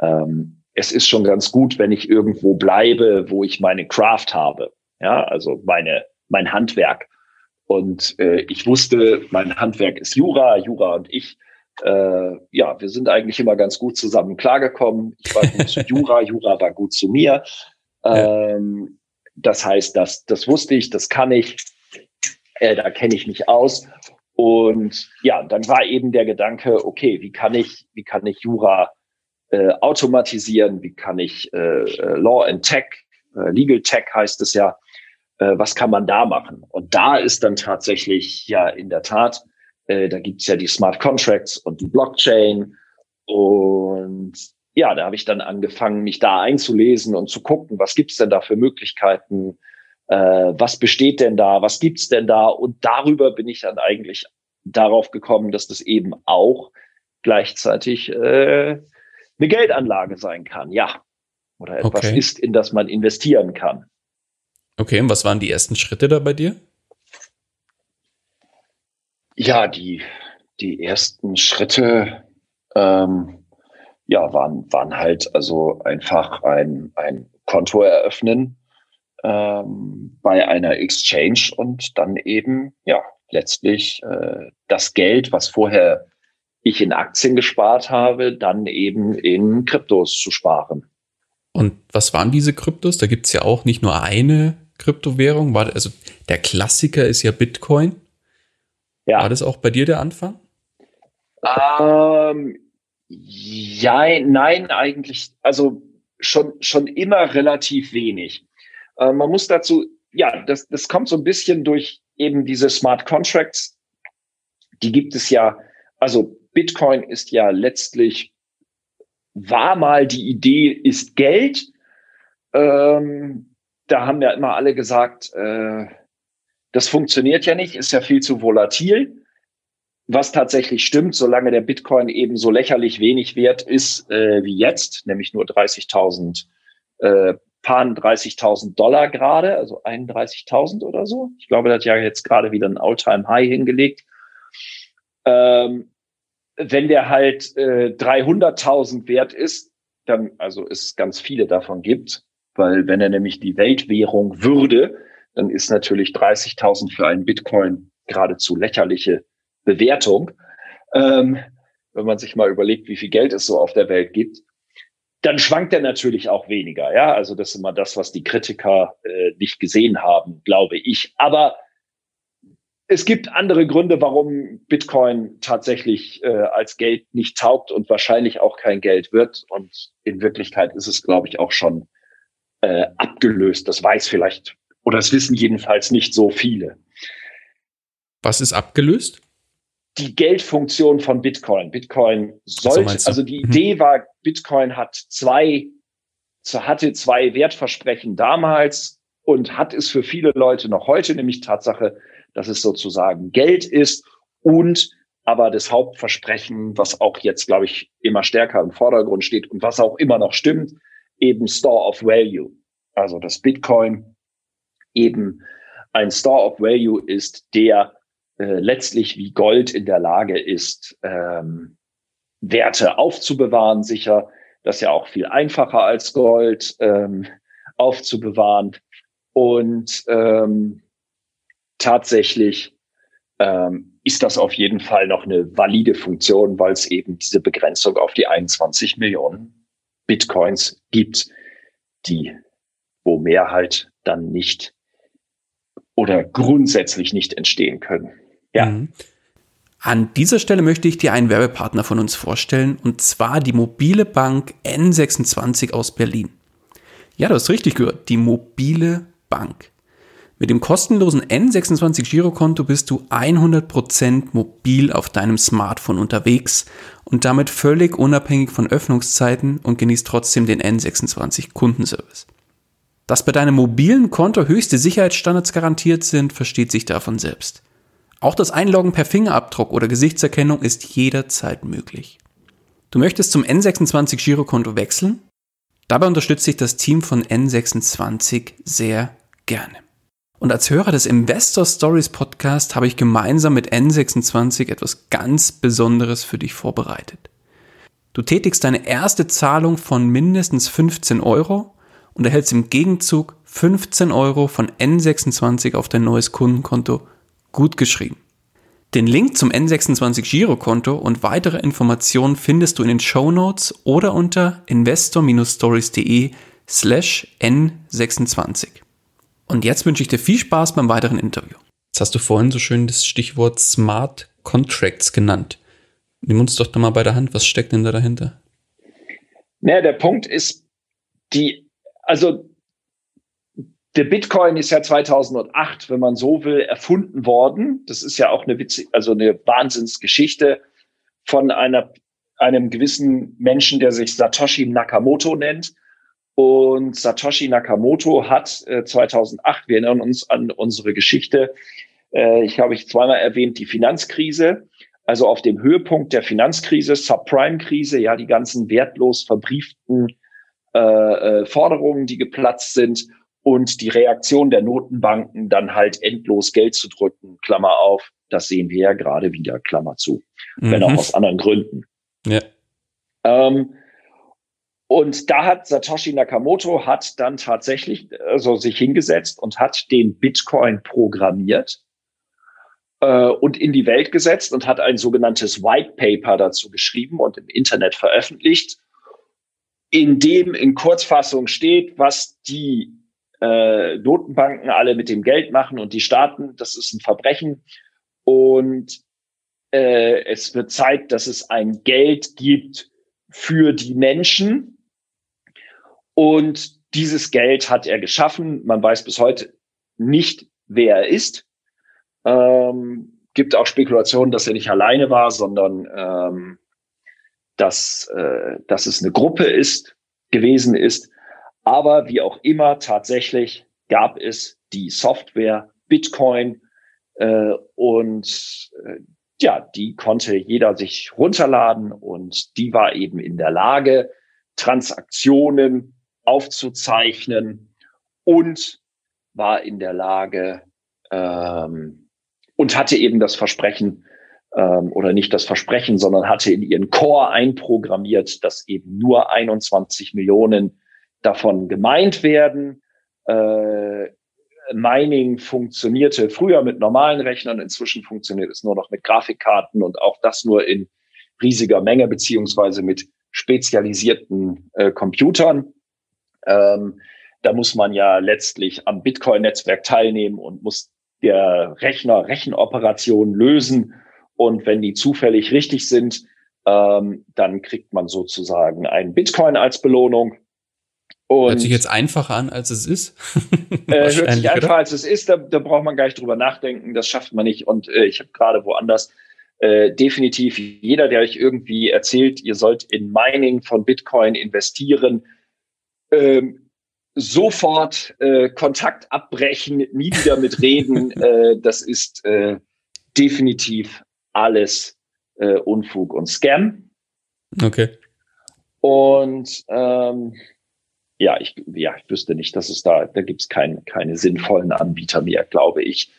ähm, es ist schon ganz gut, wenn ich irgendwo bleibe, wo ich meine Craft habe. Ja, also meine, mein Handwerk. Und äh, ich wusste, mein Handwerk ist Jura, Jura und ich. Äh, ja, wir sind eigentlich immer ganz gut zusammen klargekommen. Ich war gut zu Jura, Jura war gut zu mir. Ähm, das heißt, das, das wusste ich, das kann ich, äh, da kenne ich mich aus. Und ja, dann war eben der Gedanke, okay, wie kann ich, wie kann ich Jura äh, automatisieren? Wie kann ich äh, äh Law and Tech, äh, Legal Tech heißt es ja, äh, was kann man da machen? Und da ist dann tatsächlich ja in der Tat, äh, da gibt's ja die Smart Contracts und die Blockchain. Und ja, da habe ich dann angefangen, mich da einzulesen und zu gucken, was gibt's denn da für Möglichkeiten, äh, was besteht denn da, was gibt's denn da? Und darüber bin ich dann eigentlich darauf gekommen, dass das eben auch gleichzeitig äh, eine Geldanlage sein kann, ja. Oder etwas okay. ist, in das man investieren kann. Okay, und was waren die ersten Schritte da bei dir? Ja, die, die ersten Schritte ähm, ja, waren, waren halt also einfach ein, ein Konto eröffnen ähm, bei einer Exchange und dann eben, ja, letztlich äh, das Geld, was vorher ich in Aktien gespart habe, dann eben in Kryptos zu sparen. Und was waren diese Kryptos? Da gibt es ja auch nicht nur eine Kryptowährung. War, also der Klassiker ist ja Bitcoin. Ja. War das auch bei dir der Anfang? Ähm, ja, nein, eigentlich, also schon, schon immer relativ wenig. Äh, man muss dazu, ja, das, das kommt so ein bisschen durch eben diese Smart Contracts. Die gibt es ja, also Bitcoin ist ja letztlich, war mal die Idee, ist Geld. Ähm, da haben ja immer alle gesagt, äh, das funktioniert ja nicht, ist ja viel zu volatil was tatsächlich stimmt, solange der Bitcoin eben so lächerlich wenig wert ist äh, wie jetzt, nämlich nur 30.000, äh, paar 30.000 Dollar gerade, also 31.000 oder so. Ich glaube, das hat ja jetzt gerade wieder ein All-Time-High hingelegt. Ähm, wenn der halt äh, 300.000 wert ist, dann, also es ganz viele davon gibt, weil wenn er nämlich die Weltwährung würde, dann ist natürlich 30.000 für einen Bitcoin geradezu lächerliche Bewertung, ähm, wenn man sich mal überlegt, wie viel Geld es so auf der Welt gibt, dann schwankt er natürlich auch weniger. Ja, also das ist immer das, was die Kritiker äh, nicht gesehen haben, glaube ich. Aber es gibt andere Gründe, warum Bitcoin tatsächlich äh, als Geld nicht taugt und wahrscheinlich auch kein Geld wird. Und in Wirklichkeit ist es, glaube ich, auch schon äh, abgelöst. Das weiß vielleicht oder es wissen jedenfalls nicht so viele. Was ist abgelöst? Die Geldfunktion von Bitcoin. Bitcoin sollte, so also die mhm. Idee war, Bitcoin hat zwei, hatte zwei Wertversprechen damals und hat es für viele Leute noch heute, nämlich Tatsache, dass es sozusagen Geld ist und aber das Hauptversprechen, was auch jetzt, glaube ich, immer stärker im Vordergrund steht und was auch immer noch stimmt, eben Store of Value. Also dass Bitcoin eben ein Store of Value ist, der äh, letztlich wie Gold in der Lage ist, ähm, Werte aufzubewahren, sicher. Das ist ja auch viel einfacher als Gold ähm, aufzubewahren. Und ähm, tatsächlich ähm, ist das auf jeden Fall noch eine valide Funktion, weil es eben diese Begrenzung auf die 21 Millionen Bitcoins gibt, die, wo mehr halt dann nicht oder grundsätzlich nicht entstehen können. Ja. Mhm. An dieser Stelle möchte ich dir einen Werbepartner von uns vorstellen, und zwar die mobile Bank N26 aus Berlin. Ja, du hast richtig gehört, die mobile Bank. Mit dem kostenlosen N26 Girokonto bist du 100% mobil auf deinem Smartphone unterwegs und damit völlig unabhängig von Öffnungszeiten und genießt trotzdem den N26 Kundenservice. Dass bei deinem mobilen Konto höchste Sicherheitsstandards garantiert sind, versteht sich davon selbst. Auch das Einloggen per Fingerabdruck oder Gesichtserkennung ist jederzeit möglich. Du möchtest zum N26 Girokonto wechseln? Dabei unterstützt sich das Team von N26 sehr gerne. Und als Hörer des Investor Stories Podcast habe ich gemeinsam mit N26 etwas ganz Besonderes für dich vorbereitet. Du tätigst deine erste Zahlung von mindestens 15 Euro und erhältst im Gegenzug 15 Euro von N26 auf dein neues Kundenkonto gut geschrieben. Den Link zum N26 Girokonto und weitere Informationen findest du in den Show Notes oder unter investor-stories.de slash N26. Und jetzt wünsche ich dir viel Spaß beim weiteren Interview. Jetzt hast du vorhin so schön das Stichwort Smart Contracts genannt. Nimm uns doch da mal bei der Hand, was steckt denn da dahinter? Naja, der Punkt ist, die, also der Bitcoin ist ja 2008, wenn man so will, erfunden worden. Das ist ja auch eine witzig, also eine Wahnsinnsgeschichte von einer, einem gewissen Menschen, der sich Satoshi Nakamoto nennt. Und Satoshi Nakamoto hat äh, 2008, wir erinnern uns an unsere Geschichte, äh, ich habe ich zweimal erwähnt, die Finanzkrise, also auf dem Höhepunkt der Finanzkrise, Subprime-Krise, ja, die ganzen wertlos verbrieften äh, äh, Forderungen, die geplatzt sind und die Reaktion der Notenbanken dann halt endlos Geld zu drücken, Klammer auf, das sehen wir ja gerade wieder, Klammer zu, mhm. wenn auch mhm. aus anderen Gründen. Ja. Ähm, und da hat Satoshi Nakamoto hat dann tatsächlich also sich hingesetzt und hat den Bitcoin programmiert äh, und in die Welt gesetzt und hat ein sogenanntes White Paper dazu geschrieben und im Internet veröffentlicht, in dem in Kurzfassung steht, was die äh, Notenbanken alle mit dem Geld machen und die Staaten, das ist ein Verbrechen. Und äh, es wird Zeit, dass es ein Geld gibt für die Menschen. Und dieses Geld hat er geschaffen. Man weiß bis heute nicht, wer er ist. Ähm, gibt auch Spekulationen, dass er nicht alleine war, sondern ähm, dass, äh, dass es eine Gruppe ist, gewesen ist. Aber wie auch immer, tatsächlich gab es die Software Bitcoin äh, und äh, ja, die konnte jeder sich runterladen und die war eben in der Lage, Transaktionen aufzuzeichnen und war in der Lage ähm, und hatte eben das Versprechen ähm, oder nicht das Versprechen, sondern hatte in ihren Core einprogrammiert, dass eben nur 21 Millionen davon gemeint werden. Äh, Mining funktionierte früher mit normalen Rechnern, inzwischen funktioniert es nur noch mit Grafikkarten und auch das nur in riesiger Menge beziehungsweise mit spezialisierten äh, Computern. Ähm, da muss man ja letztlich am Bitcoin-Netzwerk teilnehmen und muss der Rechner Rechenoperationen lösen. Und wenn die zufällig richtig sind, ähm, dann kriegt man sozusagen einen Bitcoin als Belohnung. Und, hört sich jetzt einfacher an, als es ist. äh, hört sich einfacher, als es ist. Da, da braucht man gar nicht drüber nachdenken. Das schafft man nicht. Und äh, ich habe gerade woanders äh, definitiv jeder, der euch irgendwie erzählt, ihr sollt in Mining von Bitcoin investieren, ähm, sofort äh, Kontakt abbrechen, nie wieder mit reden. äh, das ist äh, definitiv alles äh, Unfug und Scam. Okay. Und ähm, ja, ich, ja, ich wüsste nicht, dass es da, da gibt es kein, keine sinnvollen Anbieter mehr, glaube ich.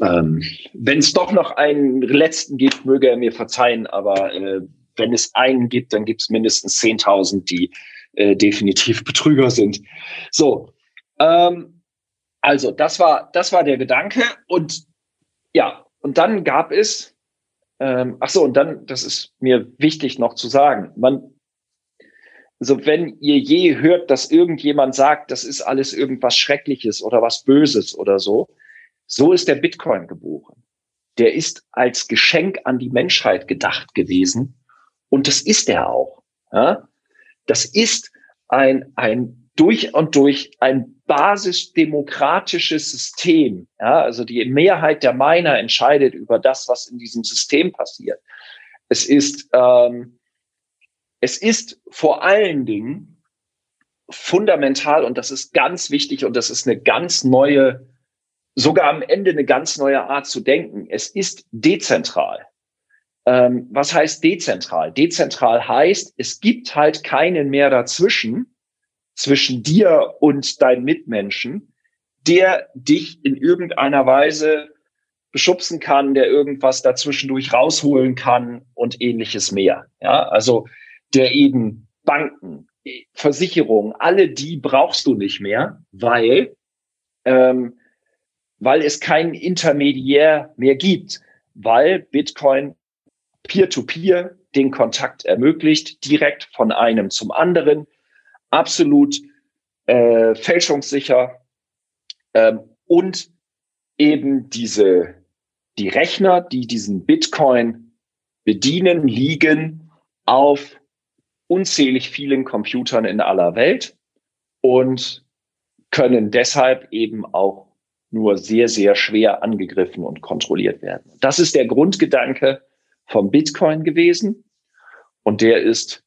Ähm, wenn es doch noch einen letzten gibt, möge er mir verzeihen, aber äh, wenn es einen gibt, dann gibt es mindestens 10.000, die äh, definitiv Betrüger sind. So, ähm, Also, das war, das war der Gedanke. Und ja, und dann gab es, ähm, ach so, und dann, das ist mir wichtig noch zu sagen, man, also wenn ihr je hört, dass irgendjemand sagt, das ist alles irgendwas Schreckliches oder was Böses oder so, so ist der Bitcoin geboren. Der ist als Geschenk an die Menschheit gedacht gewesen. Und das ist er auch. Ja? Das ist ein, ein durch und durch ein basisdemokratisches System. Ja? Also die Mehrheit der Miner entscheidet über das, was in diesem System passiert. Es ist, ähm, es ist vor allen Dingen fundamental und das ist ganz wichtig und das ist eine ganz neue, sogar am Ende eine ganz neue Art zu denken. Es ist dezentral. Ähm, was heißt dezentral? Dezentral heißt, es gibt halt keinen mehr dazwischen, zwischen dir und deinen Mitmenschen, der dich in irgendeiner Weise beschubsen kann, der irgendwas dazwischendurch rausholen kann und ähnliches mehr. Ja, also der eben Banken, Versicherungen, alle die brauchst du nicht mehr, weil, ähm, weil es keinen Intermediär mehr gibt, weil Bitcoin peer-to-peer -peer den Kontakt ermöglicht, direkt von einem zum anderen, absolut äh, fälschungssicher ähm, und eben diese die Rechner, die diesen Bitcoin bedienen, liegen auf unzählig vielen Computern in aller Welt und können deshalb eben auch nur sehr, sehr schwer angegriffen und kontrolliert werden. Das ist der Grundgedanke vom Bitcoin gewesen und der ist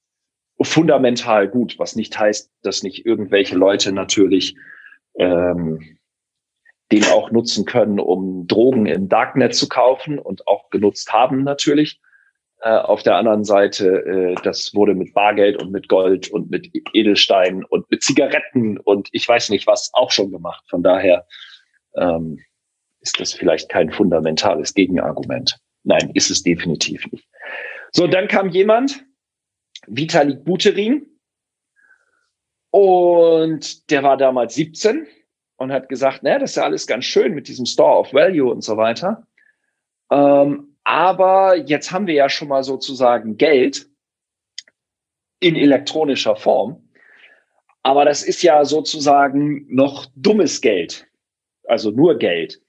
fundamental gut, was nicht heißt, dass nicht irgendwelche Leute natürlich ähm, den auch nutzen können, um Drogen im Darknet zu kaufen und auch genutzt haben natürlich. Äh, auf der anderen Seite, äh, das wurde mit Bargeld und mit Gold und mit Edelsteinen und mit Zigaretten und ich weiß nicht was auch schon gemacht. Von daher ähm, ist das vielleicht kein fundamentales Gegenargument. Nein, ist es definitiv nicht. So, dann kam jemand, Vitalik Buterin, und der war damals 17 und hat gesagt, naja, das ist ja alles ganz schön mit diesem Store of Value und so weiter. Ähm, aber jetzt haben wir ja schon mal sozusagen Geld in elektronischer Form. Aber das ist ja sozusagen noch dummes Geld. Also nur Geld.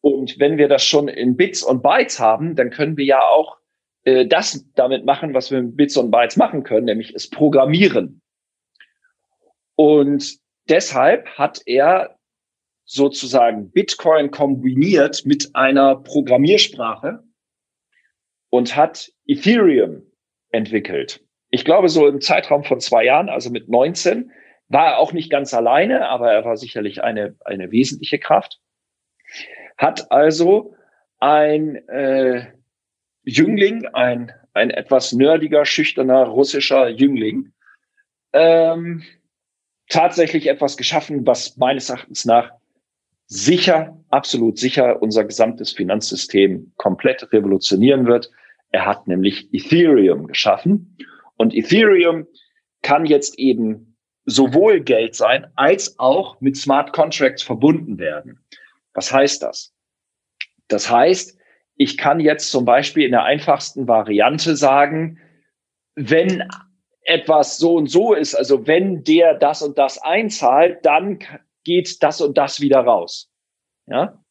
Und wenn wir das schon in Bits und Bytes haben, dann können wir ja auch äh, das damit machen, was wir mit Bits und Bytes machen können, nämlich es programmieren. Und deshalb hat er sozusagen Bitcoin kombiniert mit einer Programmiersprache, und hat Ethereum entwickelt. Ich glaube, so im Zeitraum von zwei Jahren, also mit 19, war er auch nicht ganz alleine, aber er war sicherlich eine, eine wesentliche Kraft. Hat also ein äh, Jüngling, ein, ein etwas nerdiger, schüchterner russischer Jüngling, ähm, tatsächlich etwas geschaffen, was meines Erachtens nach sicher, absolut sicher unser gesamtes Finanzsystem komplett revolutionieren wird. Er hat nämlich Ethereum geschaffen und Ethereum kann jetzt eben sowohl Geld sein als auch mit Smart Contracts verbunden werden. Was heißt das? Das heißt, ich kann jetzt zum Beispiel in der einfachsten Variante sagen, wenn etwas so und so ist, also wenn der das und das einzahlt, dann geht das und das wieder raus. Ja?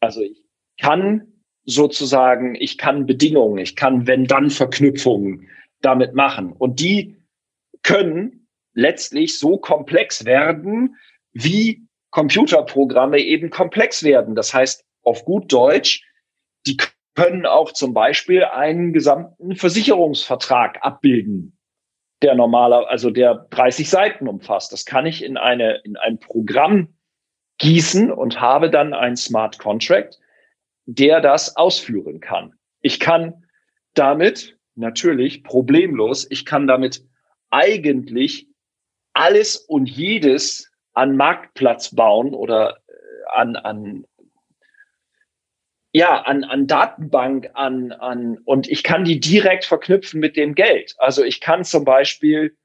Also ich kann sozusagen, ich kann Bedingungen, ich kann wenn-dann-Verknüpfungen damit machen. Und die können letztlich so komplex werden, wie Computerprogramme eben komplex werden. Das heißt, auf gut Deutsch, die können auch zum Beispiel einen gesamten Versicherungsvertrag abbilden, der normaler, also der 30 Seiten umfasst. Das kann ich in eine, in ein Programm gießen und habe dann ein Smart Contract, der das ausführen kann. Ich kann damit natürlich problemlos, ich kann damit eigentlich alles und jedes an Marktplatz bauen oder äh, an, an ja, an, an Datenbank, an, an, und ich kann die direkt verknüpfen mit dem Geld. Also ich kann zum Beispiel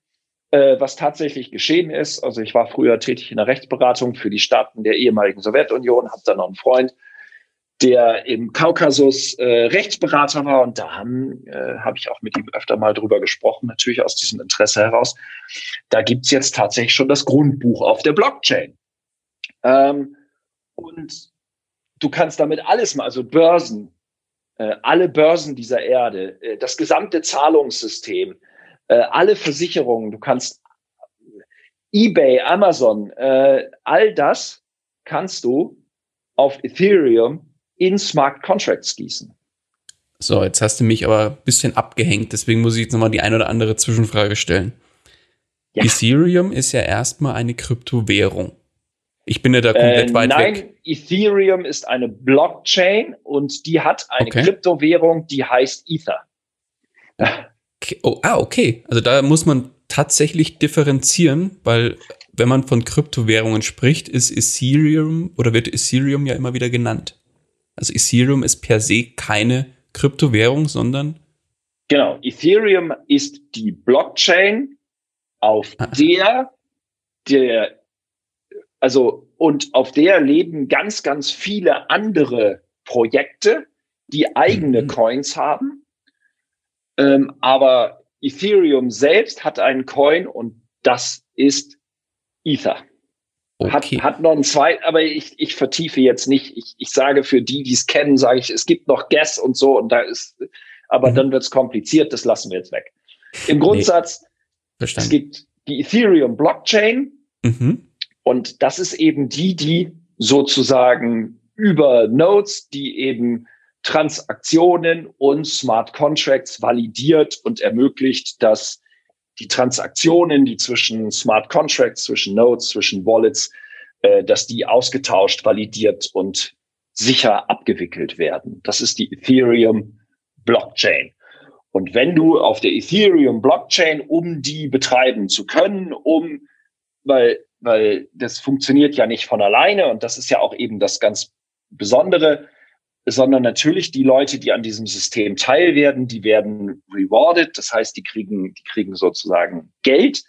äh, was tatsächlich geschehen ist. Also ich war früher tätig in der Rechtsberatung für die Staaten der ehemaligen Sowjetunion, habe da noch einen Freund, der im Kaukasus äh, Rechtsberater war und da haben äh, habe ich auch mit ihm öfter mal drüber gesprochen, natürlich aus diesem Interesse heraus. Da gibt's jetzt tatsächlich schon das Grundbuch auf der Blockchain. Ähm, und du kannst damit alles mal, also Börsen, äh, alle Börsen dieser Erde, äh, das gesamte Zahlungssystem, äh, alle Versicherungen, du kannst eBay, Amazon, äh, all das kannst du auf Ethereum in Smart Contracts gießen. So, jetzt hast du mich aber ein bisschen abgehängt, deswegen muss ich jetzt nochmal die eine oder andere Zwischenfrage stellen. Ja. Ethereum ist ja erstmal eine Kryptowährung. Ich bin ja da komplett äh, weit nein, weg. Nein, Ethereum ist eine Blockchain und die hat eine okay. Kryptowährung, die heißt Ether. Okay. Oh, ah, okay. Also da muss man tatsächlich differenzieren, weil wenn man von Kryptowährungen spricht, ist Ethereum oder wird Ethereum ja immer wieder genannt. Also Ethereum ist per se keine Kryptowährung, sondern Genau, Ethereum ist die Blockchain, auf ah. der der also und auf der leben ganz ganz viele andere Projekte, die eigene mhm. Coins haben. Ähm, aber Ethereum selbst hat einen Coin und das ist Ether. Okay. Hat, hat noch ein zweit, aber ich, ich vertiefe jetzt nicht. Ich, ich sage für die, die es kennen, sage ich, es gibt noch Gas und so und da ist, aber mhm. dann wird es kompliziert, das lassen wir jetzt weg. Im Grundsatz, nee. es gibt die Ethereum Blockchain mhm. Und das ist eben die, die sozusagen über Nodes, die eben Transaktionen und Smart Contracts validiert und ermöglicht, dass die Transaktionen, die zwischen Smart Contracts, zwischen Nodes, zwischen Wallets, äh, dass die ausgetauscht, validiert und sicher abgewickelt werden. Das ist die Ethereum Blockchain. Und wenn du auf der Ethereum Blockchain, um die betreiben zu können, um, weil, weil das funktioniert ja nicht von alleine und das ist ja auch eben das ganz Besondere, sondern natürlich die Leute, die an diesem System teil werden, die werden rewarded. Das heißt, die kriegen, die kriegen sozusagen Geld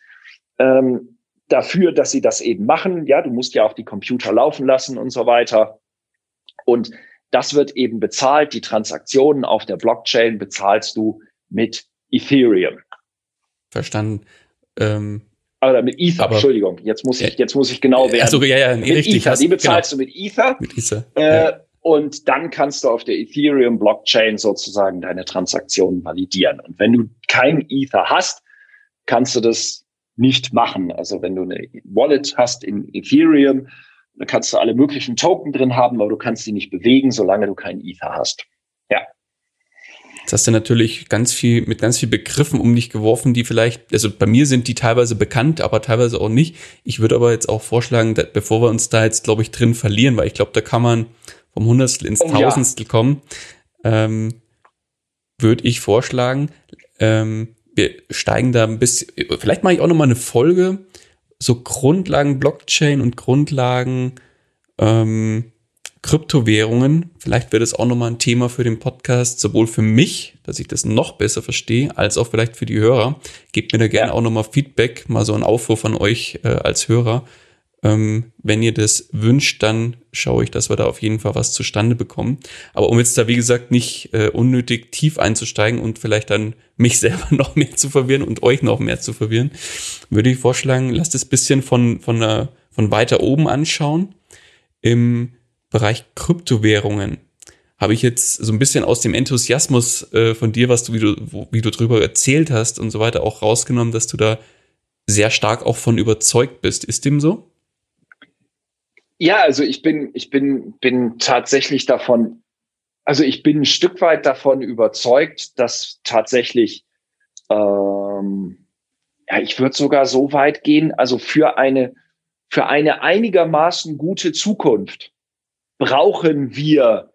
ähm, dafür, dass sie das eben machen. Ja, du musst ja auch die Computer laufen lassen und so weiter. Und das wird eben bezahlt. Die Transaktionen auf der Blockchain bezahlst du mit Ethereum. Verstanden. Ähm, oder mit Ether, aber, Entschuldigung. Jetzt muss ich, jetzt muss ich genau werden. Also, ja, ja, nee, richtig. Ether. Die bezahlst genau. du mit Ether. Mit Ether. Äh, ja. Und dann kannst du auf der Ethereum Blockchain sozusagen deine Transaktionen validieren. Und wenn du kein Ether hast, kannst du das nicht machen. Also wenn du eine Wallet hast in Ethereum, dann kannst du alle möglichen Token drin haben, aber du kannst sie nicht bewegen, solange du kein Ether hast. Ja. Jetzt hast du natürlich ganz viel, mit ganz viel Begriffen um dich geworfen, die vielleicht, also bei mir sind die teilweise bekannt, aber teilweise auch nicht. Ich würde aber jetzt auch vorschlagen, dass, bevor wir uns da jetzt, glaube ich, drin verlieren, weil ich glaube, da kann man vom Hundertstel ins oh, Tausendstel ja. kommen, ähm, würde ich vorschlagen, ähm, wir steigen da ein bisschen, vielleicht mache ich auch noch mal eine Folge, so Grundlagen Blockchain und Grundlagen ähm, Kryptowährungen. Vielleicht wird es auch noch mal ein Thema für den Podcast, sowohl für mich, dass ich das noch besser verstehe, als auch vielleicht für die Hörer. Gebt mir da gerne auch noch mal Feedback, mal so ein Aufruf von euch äh, als Hörer, ähm, wenn ihr das wünscht, dann schaue ich, dass wir da auf jeden Fall was zustande bekommen. Aber um jetzt da, wie gesagt, nicht äh, unnötig tief einzusteigen und vielleicht dann mich selber noch mehr zu verwirren und euch noch mehr zu verwirren, würde ich vorschlagen, lasst es bisschen von, von, äh, von weiter oben anschauen. Im Bereich Kryptowährungen habe ich jetzt so ein bisschen aus dem Enthusiasmus äh, von dir, was du wie, du, wie du drüber erzählt hast und so weiter, auch rausgenommen, dass du da sehr stark auch von überzeugt bist. Ist dem so? Ja, also ich bin, ich bin, bin tatsächlich davon, also ich bin ein Stück weit davon überzeugt, dass tatsächlich, ähm, ja, ich würde sogar so weit gehen, also für eine, für eine einigermaßen gute Zukunft brauchen wir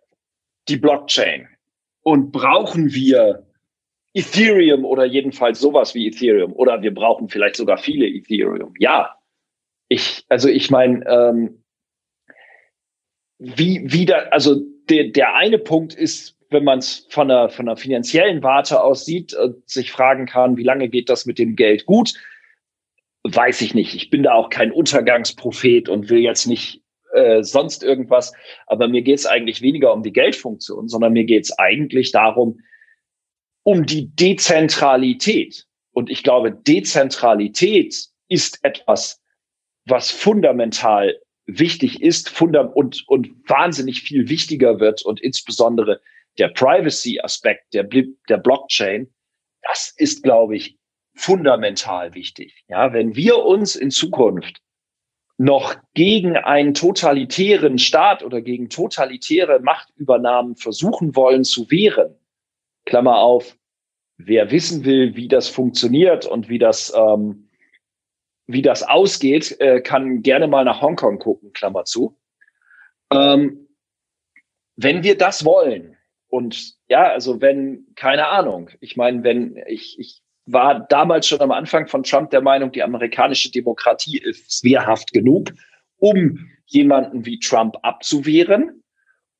die Blockchain und brauchen wir Ethereum oder jedenfalls sowas wie Ethereum oder wir brauchen vielleicht sogar viele Ethereum. Ja, ich, also ich meine, ähm, wie, wie da, also der, der eine Punkt ist, wenn man es von einer, von einer finanziellen Warte aus sieht und sich fragen kann, wie lange geht das mit dem Geld gut? weiß ich nicht. Ich bin da auch kein Untergangsprophet und will jetzt nicht äh, sonst irgendwas. Aber mir geht es eigentlich weniger um die Geldfunktion, sondern mir geht es eigentlich darum, um die Dezentralität. Und ich glaube, Dezentralität ist etwas, was fundamental wichtig ist und, und wahnsinnig viel wichtiger wird und insbesondere der Privacy-Aspekt der, der Blockchain, das ist, glaube ich, fundamental wichtig. Ja, wenn wir uns in Zukunft noch gegen einen totalitären Staat oder gegen totalitäre Machtübernahmen versuchen wollen zu wehren, Klammer auf, wer wissen will, wie das funktioniert und wie das, ähm, wie das ausgeht, äh, kann gerne mal nach Hongkong gucken, Klammer zu. Ähm, wenn wir das wollen, und ja, also wenn, keine Ahnung, ich meine, wenn ich, ich war damals schon am Anfang von Trump der Meinung, die amerikanische Demokratie ist wehrhaft genug, um jemanden wie Trump abzuwehren.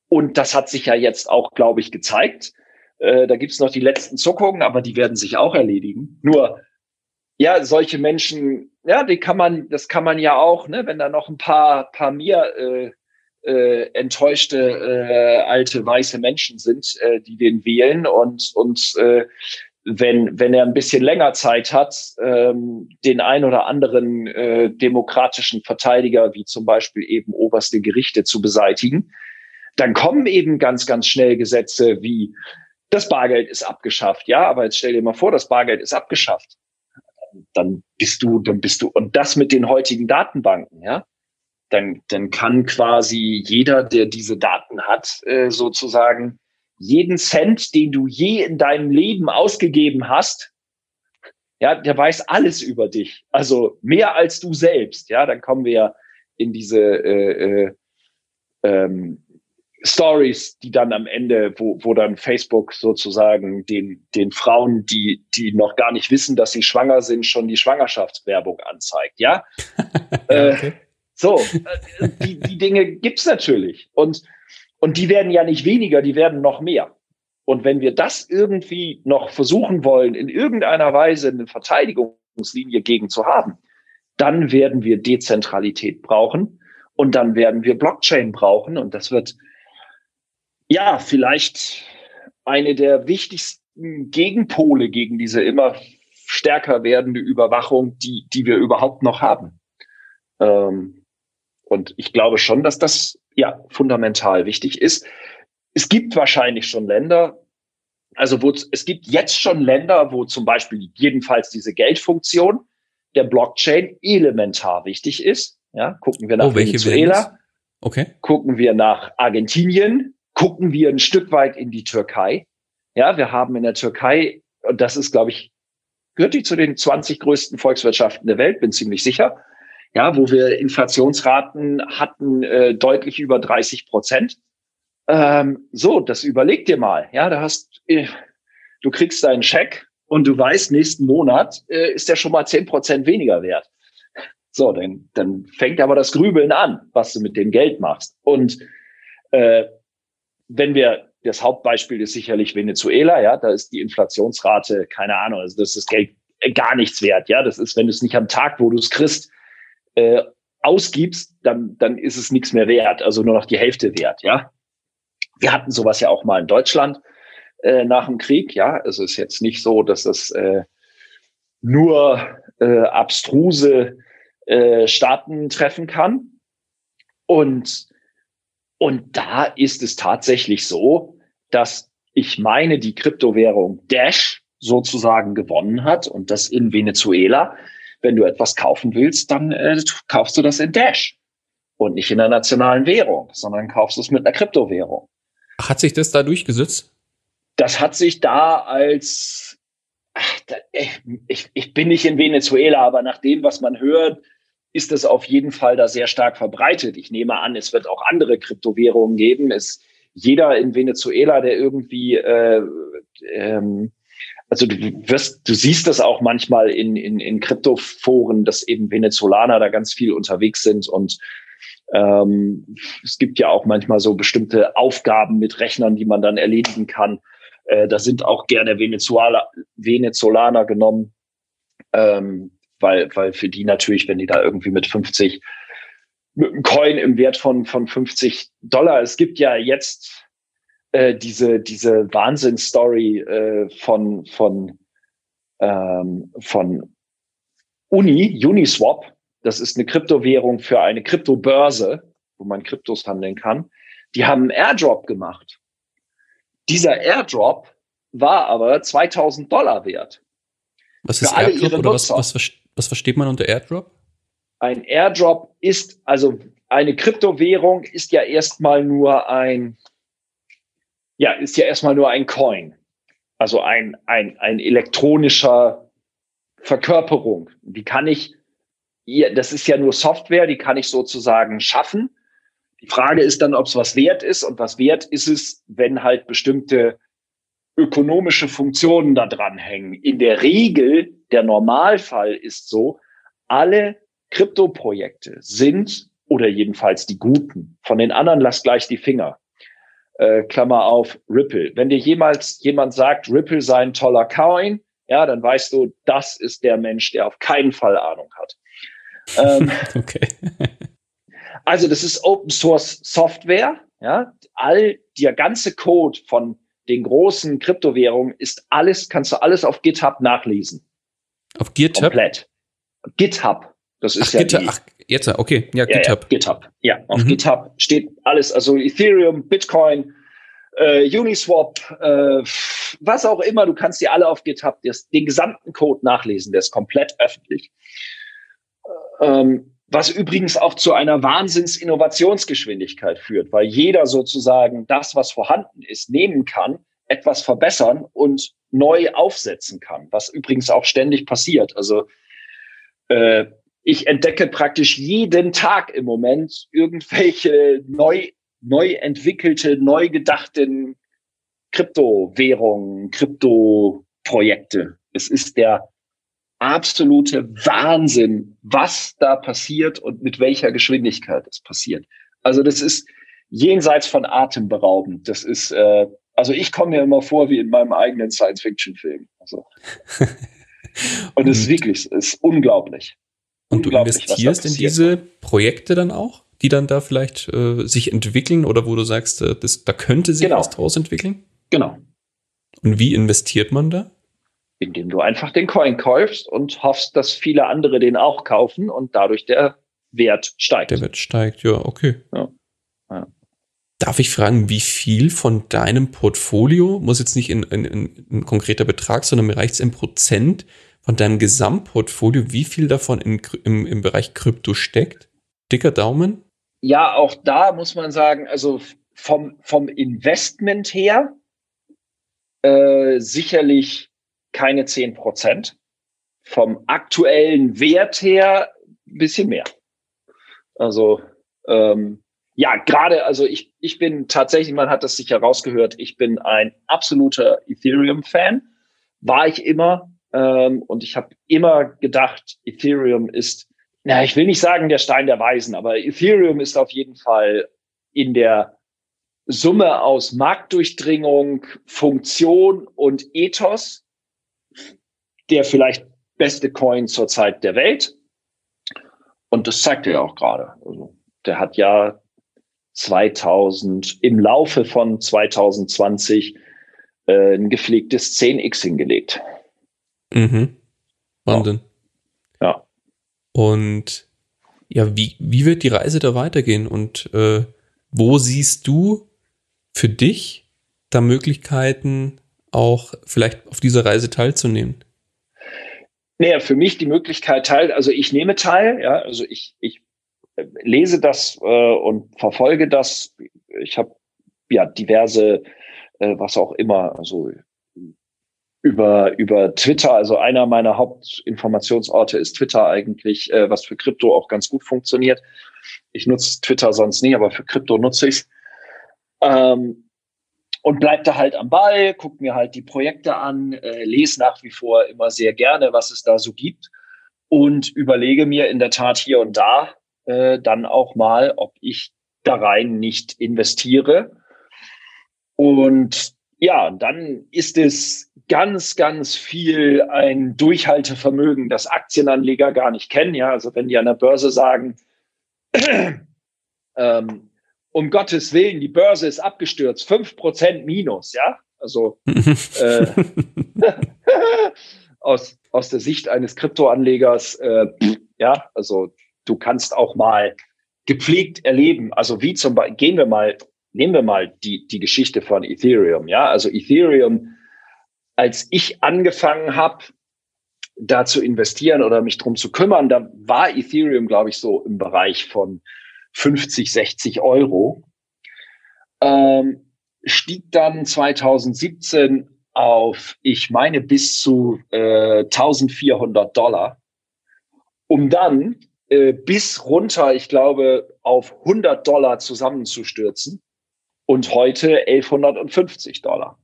Und das hat sich ja jetzt auch, glaube ich, gezeigt. Äh, da gibt's noch die letzten Zuckungen, aber die werden sich auch erledigen. Nur, ja, solche Menschen, ja, die kann man, das kann man ja auch, ne, wenn da noch ein paar, paar mir äh, äh, enttäuschte äh, alte weiße Menschen sind, äh, die den wählen und und äh, wenn, wenn er ein bisschen länger Zeit hat, ähm, den ein oder anderen äh, demokratischen Verteidiger, wie zum Beispiel eben oberste Gerichte, zu beseitigen, dann kommen eben ganz, ganz schnell Gesetze wie das Bargeld ist abgeschafft. Ja, aber jetzt stell dir mal vor, das Bargeld ist abgeschafft. Dann bist du, dann bist du, und das mit den heutigen Datenbanken, ja, dann, dann kann quasi jeder, der diese Daten hat, äh, sozusagen jeden Cent, den du je in deinem Leben ausgegeben hast, ja, der weiß alles über dich. Also mehr als du selbst. Ja, dann kommen wir ja in diese äh, äh, ähm, Stories, die dann am Ende, wo, wo dann Facebook sozusagen den, den Frauen, die, die noch gar nicht wissen, dass sie schwanger sind, schon die Schwangerschaftswerbung anzeigt. Ja, ja okay. äh, so, äh, die, die Dinge gibt's natürlich. Und und die werden ja nicht weniger, die werden noch mehr. Und wenn wir das irgendwie noch versuchen wollen, in irgendeiner Weise eine Verteidigungslinie gegen zu haben, dann werden wir Dezentralität brauchen und dann werden wir Blockchain brauchen. Und das wird ja vielleicht eine der wichtigsten Gegenpole gegen diese immer stärker werdende Überwachung, die, die wir überhaupt noch haben. Ähm, und ich glaube schon, dass das ja fundamental wichtig ist. Es gibt wahrscheinlich schon Länder, also wo es gibt jetzt schon Länder, wo zum Beispiel jedenfalls diese Geldfunktion der Blockchain elementar wichtig ist. Ja, gucken wir nach oh, Venezuela, okay. gucken wir nach Argentinien, gucken wir ein Stück weit in die Türkei. Ja, wir haben in der Türkei, und das ist, glaube ich, gehört die zu den 20 größten Volkswirtschaften der Welt, bin ziemlich sicher, ja, wo wir Inflationsraten hatten äh, deutlich über 30 Prozent. Ähm, so, das überleg dir mal. Ja, da hast äh, du kriegst deinen Scheck und du weißt, nächsten Monat äh, ist der schon mal 10 Prozent weniger wert. So, dann, dann fängt aber das Grübeln an, was du mit dem Geld machst. Und äh, wenn wir das Hauptbeispiel ist sicherlich Venezuela, ja, da ist die Inflationsrate, keine Ahnung, also das ist Geld gar nichts wert, ja. Das ist, wenn du es nicht am Tag, wo du es kriegst, äh, ausgibst, dann, dann ist es nichts mehr wert, also nur noch die Hälfte wert, ja. Wir hatten sowas ja auch mal in Deutschland äh, nach dem Krieg, ja. Es ist jetzt nicht so, dass es äh, nur äh, abstruse äh, Staaten treffen kann. Und, und da ist es tatsächlich so, dass ich meine, die Kryptowährung Dash sozusagen gewonnen hat und das in Venezuela wenn du etwas kaufen willst, dann äh, kaufst du das in Dash und nicht in der nationalen Währung, sondern kaufst es mit einer Kryptowährung. Hat sich das da durchgesetzt? Das hat sich da als ach, da, ich, ich bin nicht in Venezuela, aber nach dem, was man hört, ist das auf jeden Fall da sehr stark verbreitet. Ich nehme an, es wird auch andere Kryptowährungen geben. Es, jeder in Venezuela, der irgendwie äh, ähm, also du wirst, du siehst das auch manchmal in, in, in Kryptoforen, dass eben Venezolaner da ganz viel unterwegs sind und ähm, es gibt ja auch manchmal so bestimmte Aufgaben mit Rechnern, die man dann erledigen kann. Äh, da sind auch gerne Venezuela, Venezolaner genommen, ähm, weil, weil für die natürlich, wenn die da irgendwie mit 50 mit einem Coin im Wert von, von 50 Dollar, es gibt ja jetzt äh, diese, diese Wahnsinnsstory äh, von, von, ähm, von Uni, Uniswap. Das ist eine Kryptowährung für eine Kryptobörse, wo man Kryptos handeln kann. Die haben einen Airdrop gemacht. Dieser Airdrop war aber 2000 Dollar wert. Was ist Airdrop oder was, was, was versteht man unter Airdrop? Ein Airdrop ist, also eine Kryptowährung ist ja erstmal nur ein, ja, ist ja erstmal nur ein Coin. Also ein, ein, ein elektronischer Verkörperung. Die kann ich, das ist ja nur Software, die kann ich sozusagen schaffen. Die Frage ist dann, ob es was wert ist und was wert ist es, wenn halt bestimmte ökonomische Funktionen da dran hängen. In der Regel, der Normalfall ist so, alle Kryptoprojekte sind, oder jedenfalls die guten, von den anderen lass gleich die Finger. Äh, Klammer auf, Ripple. Wenn dir jemals jemand sagt, Ripple sei ein toller Coin, ja, dann weißt du, das ist der Mensch, der auf keinen Fall Ahnung hat. Ähm, okay. also das ist Open Source Software. Ja, all der ganze Code von den großen Kryptowährungen ist alles, kannst du alles auf GitHub nachlesen. Auf GitHub? Komplett. GitHub. Das ist ach, ja GitHub, ach, jetzt, okay, ja, ja GitHub. Ja, GitHub, ja, auf mhm. GitHub steht alles, also Ethereum, Bitcoin, äh, Uniswap, äh, was auch immer, du kannst die alle auf GitHub das, den gesamten Code nachlesen, der ist komplett öffentlich. Ähm, was übrigens auch zu einer Wahnsinns-Innovationsgeschwindigkeit führt, weil jeder sozusagen das, was vorhanden ist, nehmen kann, etwas verbessern und neu aufsetzen kann, was übrigens auch ständig passiert. Also äh, ich entdecke praktisch jeden Tag im Moment irgendwelche neu, neu entwickelte, neu gedachten Kryptowährungen, Kryptoprojekte. Es ist der absolute Wahnsinn, was da passiert und mit welcher Geschwindigkeit es passiert. Also das ist jenseits von atemberaubend. Das ist, äh, also ich komme mir immer vor wie in meinem eigenen Science-Fiction-Film. Also. und es ist wirklich, es ist unglaublich. Und du investierst in diese Projekte dann auch, die dann da vielleicht äh, sich entwickeln oder wo du sagst, äh, das, da könnte sich genau. was draus entwickeln? Genau. Und wie investiert man da? indem du einfach den Coin kaufst und hoffst, dass viele andere den auch kaufen und dadurch der Wert steigt. Der Wert steigt, ja, okay. Ja. Ja. Darf ich fragen, wie viel von deinem Portfolio, muss jetzt nicht in, in, in ein konkreter Betrag, sondern mir reicht es im Prozent von deinem Gesamtportfolio, wie viel davon in, im, im Bereich Krypto steckt? Dicker Daumen? Ja, auch da muss man sagen, also vom, vom Investment her äh, sicherlich keine zehn Prozent. Vom aktuellen Wert her ein bisschen mehr. Also ähm, ja, gerade, also ich, ich bin tatsächlich, man hat das sicher rausgehört, ich bin ein absoluter Ethereum-Fan. War ich immer. Ähm, und ich habe immer gedacht, Ethereum ist, na, ich will nicht sagen der Stein der Weisen, aber Ethereum ist auf jeden Fall in der Summe aus Marktdurchdringung, Funktion und Ethos der vielleicht beste Coin zur Zeit der Welt. Und das zeigt er ja auch gerade. Also, der hat ja 2000, im Laufe von 2020 äh, ein gepflegtes 10x hingelegt. Mhm. Wahnsinn. Ja. ja. Und ja, wie, wie wird die Reise da weitergehen? Und äh, wo siehst du für dich da Möglichkeiten, auch vielleicht auf dieser Reise teilzunehmen? Naja, für mich die Möglichkeit teil, also ich nehme teil, ja, also ich, ich äh, lese das äh, und verfolge das. Ich habe ja diverse, äh, was auch immer, also über, über Twitter, also einer meiner Hauptinformationsorte ist Twitter eigentlich, äh, was für Krypto auch ganz gut funktioniert. Ich nutze Twitter sonst nie, aber für Krypto nutze ich es. Ähm, und bleib da halt am Ball, guck mir halt die Projekte an, äh, lese nach wie vor immer sehr gerne, was es da so gibt und überlege mir in der Tat hier und da äh, dann auch mal, ob ich da rein nicht investiere. Und ja, dann ist es ganz, ganz viel ein Durchhaltevermögen, das Aktienanleger gar nicht kennen. Ja, also wenn die an der Börse sagen, ähm, um Gottes Willen, die Börse ist abgestürzt, fünf Prozent minus, ja. Also äh, aus, aus der Sicht eines Kryptoanlegers, äh, ja, also du kannst auch mal gepflegt erleben. Also wie zum Beispiel, gehen wir mal, nehmen wir mal die, die Geschichte von Ethereum, ja. Also Ethereum, als ich angefangen habe, da zu investieren oder mich drum zu kümmern, da war Ethereum, glaube ich, so im Bereich von 50, 60 Euro. Ähm, stieg dann 2017 auf, ich meine, bis zu äh, 1400 Dollar, um dann äh, bis runter, ich glaube, auf 100 Dollar zusammenzustürzen und heute 1150 Dollar.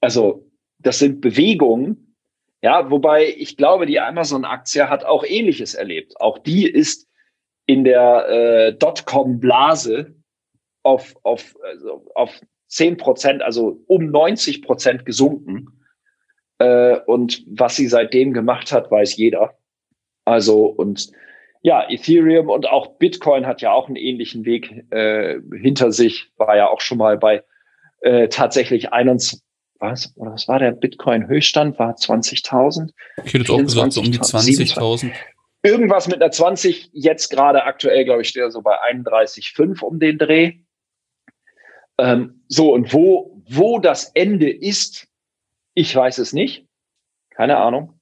Also das sind Bewegungen, ja, wobei ich glaube, die Amazon-Aktie hat auch Ähnliches erlebt. Auch die ist in der äh, Dotcom-Blase auf, auf, also auf 10 Prozent, also um 90 Prozent gesunken. Äh, und was sie seitdem gemacht hat, weiß jeder. Also, und ja, Ethereum und auch Bitcoin hat ja auch einen ähnlichen Weg äh, hinter sich, war ja auch schon mal bei äh, tatsächlich 21, was, oder was war der Bitcoin-Höchststand? War 20.000? Ich hätte auch gesagt, so um die 20.000 irgendwas mit einer 20, jetzt gerade aktuell, glaube ich, steht er so bei 31,5 um den Dreh. Ähm, so, und wo, wo das Ende ist, ich weiß es nicht. Keine Ahnung.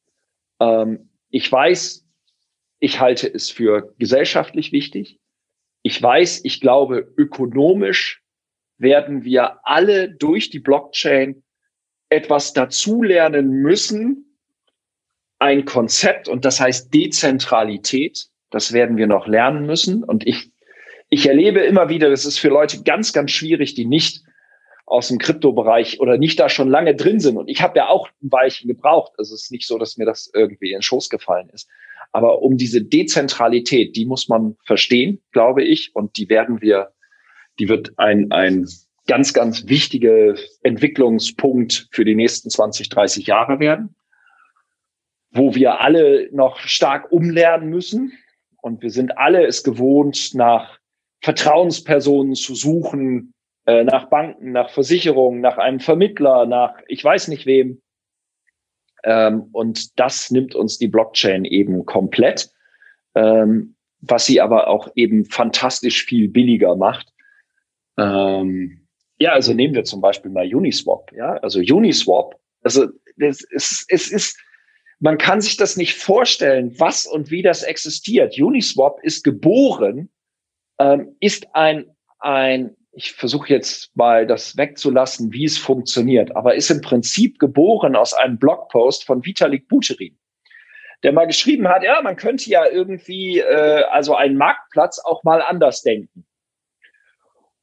Ähm, ich weiß, ich halte es für gesellschaftlich wichtig. Ich weiß, ich glaube, ökonomisch werden wir alle durch die Blockchain etwas dazulernen müssen, ein Konzept und das heißt Dezentralität. Das werden wir noch lernen müssen. Und ich, ich erlebe immer wieder, das ist für Leute ganz, ganz schwierig, die nicht aus dem Kryptobereich oder nicht da schon lange drin sind. Und ich habe ja auch ein Weilchen gebraucht. Also es ist nicht so, dass mir das irgendwie in den Schoß gefallen ist. Aber um diese Dezentralität, die muss man verstehen, glaube ich. Und die werden wir, die wird ein, ein ganz, ganz wichtiger Entwicklungspunkt für die nächsten 20, 30 Jahre werden wo wir alle noch stark umlernen müssen. Und wir sind alle es gewohnt, nach Vertrauenspersonen zu suchen, äh, nach Banken, nach Versicherungen, nach einem Vermittler, nach ich weiß nicht wem. Ähm, und das nimmt uns die Blockchain eben komplett, ähm, was sie aber auch eben fantastisch viel billiger macht. Ähm, ja, also nehmen wir zum Beispiel mal Uniswap. Ja, also Uniswap. Also es ist, es ist man kann sich das nicht vorstellen, was und wie das existiert. Uniswap ist geboren, ähm, ist ein, ein, ich versuche jetzt mal das wegzulassen, wie es funktioniert, aber ist im Prinzip geboren aus einem Blogpost von Vitalik Buterin, der mal geschrieben hat, ja, man könnte ja irgendwie, äh, also einen Marktplatz auch mal anders denken.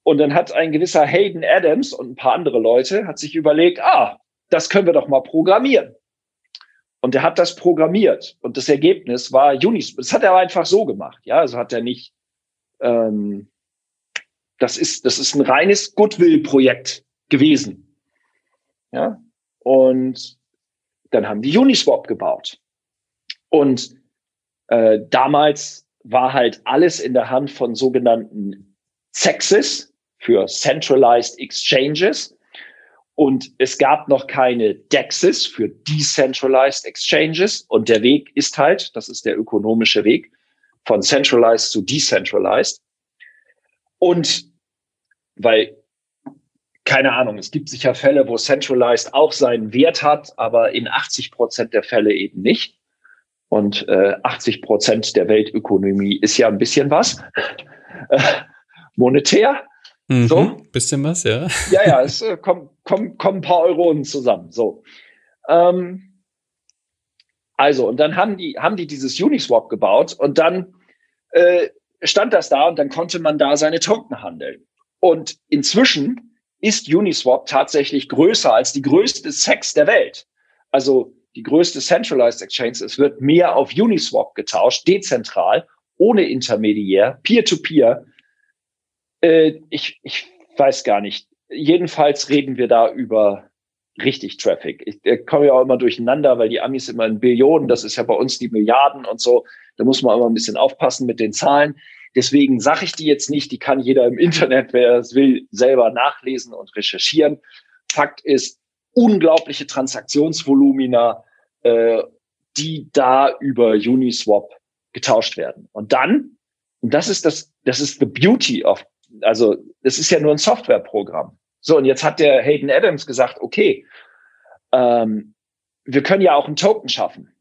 Und dann hat ein gewisser Hayden Adams und ein paar andere Leute hat sich überlegt, ah, das können wir doch mal programmieren. Und er hat das programmiert. Und das Ergebnis war Uniswap. Das hat er einfach so gemacht. Ja, also hat er nicht, ähm, das ist, das ist ein reines Goodwill-Projekt gewesen. Ja, und dann haben die Uniswap gebaut. Und äh, damals war halt alles in der Hand von sogenannten CEXes für Centralized Exchanges. Und es gab noch keine DEXs für Decentralized Exchanges. Und der Weg ist halt, das ist der ökonomische Weg, von Centralized zu Decentralized. Und weil, keine Ahnung, es gibt sicher Fälle, wo Centralized auch seinen Wert hat, aber in 80 Prozent der Fälle eben nicht. Und äh, 80 Prozent der Weltökonomie ist ja ein bisschen was. Äh, monetär. Mhm, so. Bisschen was, ja. Ja, ja, es äh, kommen, kommen, kommen ein paar Euronen zusammen. So. Ähm, also, und dann haben die, haben die dieses Uniswap gebaut und dann äh, stand das da und dann konnte man da seine Token handeln. Und inzwischen ist Uniswap tatsächlich größer als die größte Sex der Welt. Also die größte Centralized Exchange. Es wird mehr auf Uniswap getauscht, dezentral, ohne Intermediär, peer-to-peer. -peer. Äh, ich, ich weiß gar nicht. Jedenfalls reden wir da über richtig Traffic. Ich, ich komme ja auch immer durcheinander, weil die Amis immer in Billionen, das ist ja bei uns die Milliarden und so. Da muss man immer ein bisschen aufpassen mit den Zahlen. Deswegen sage ich die jetzt nicht, die kann jeder im Internet, wer es will, selber nachlesen und recherchieren. Fakt ist, unglaubliche Transaktionsvolumina, äh, die da über Uniswap getauscht werden. Und dann, und das ist das, das ist the beauty of, also das ist ja nur ein Softwareprogramm. So, und jetzt hat der Hayden Adams gesagt, okay, ähm, wir können ja auch einen Token schaffen.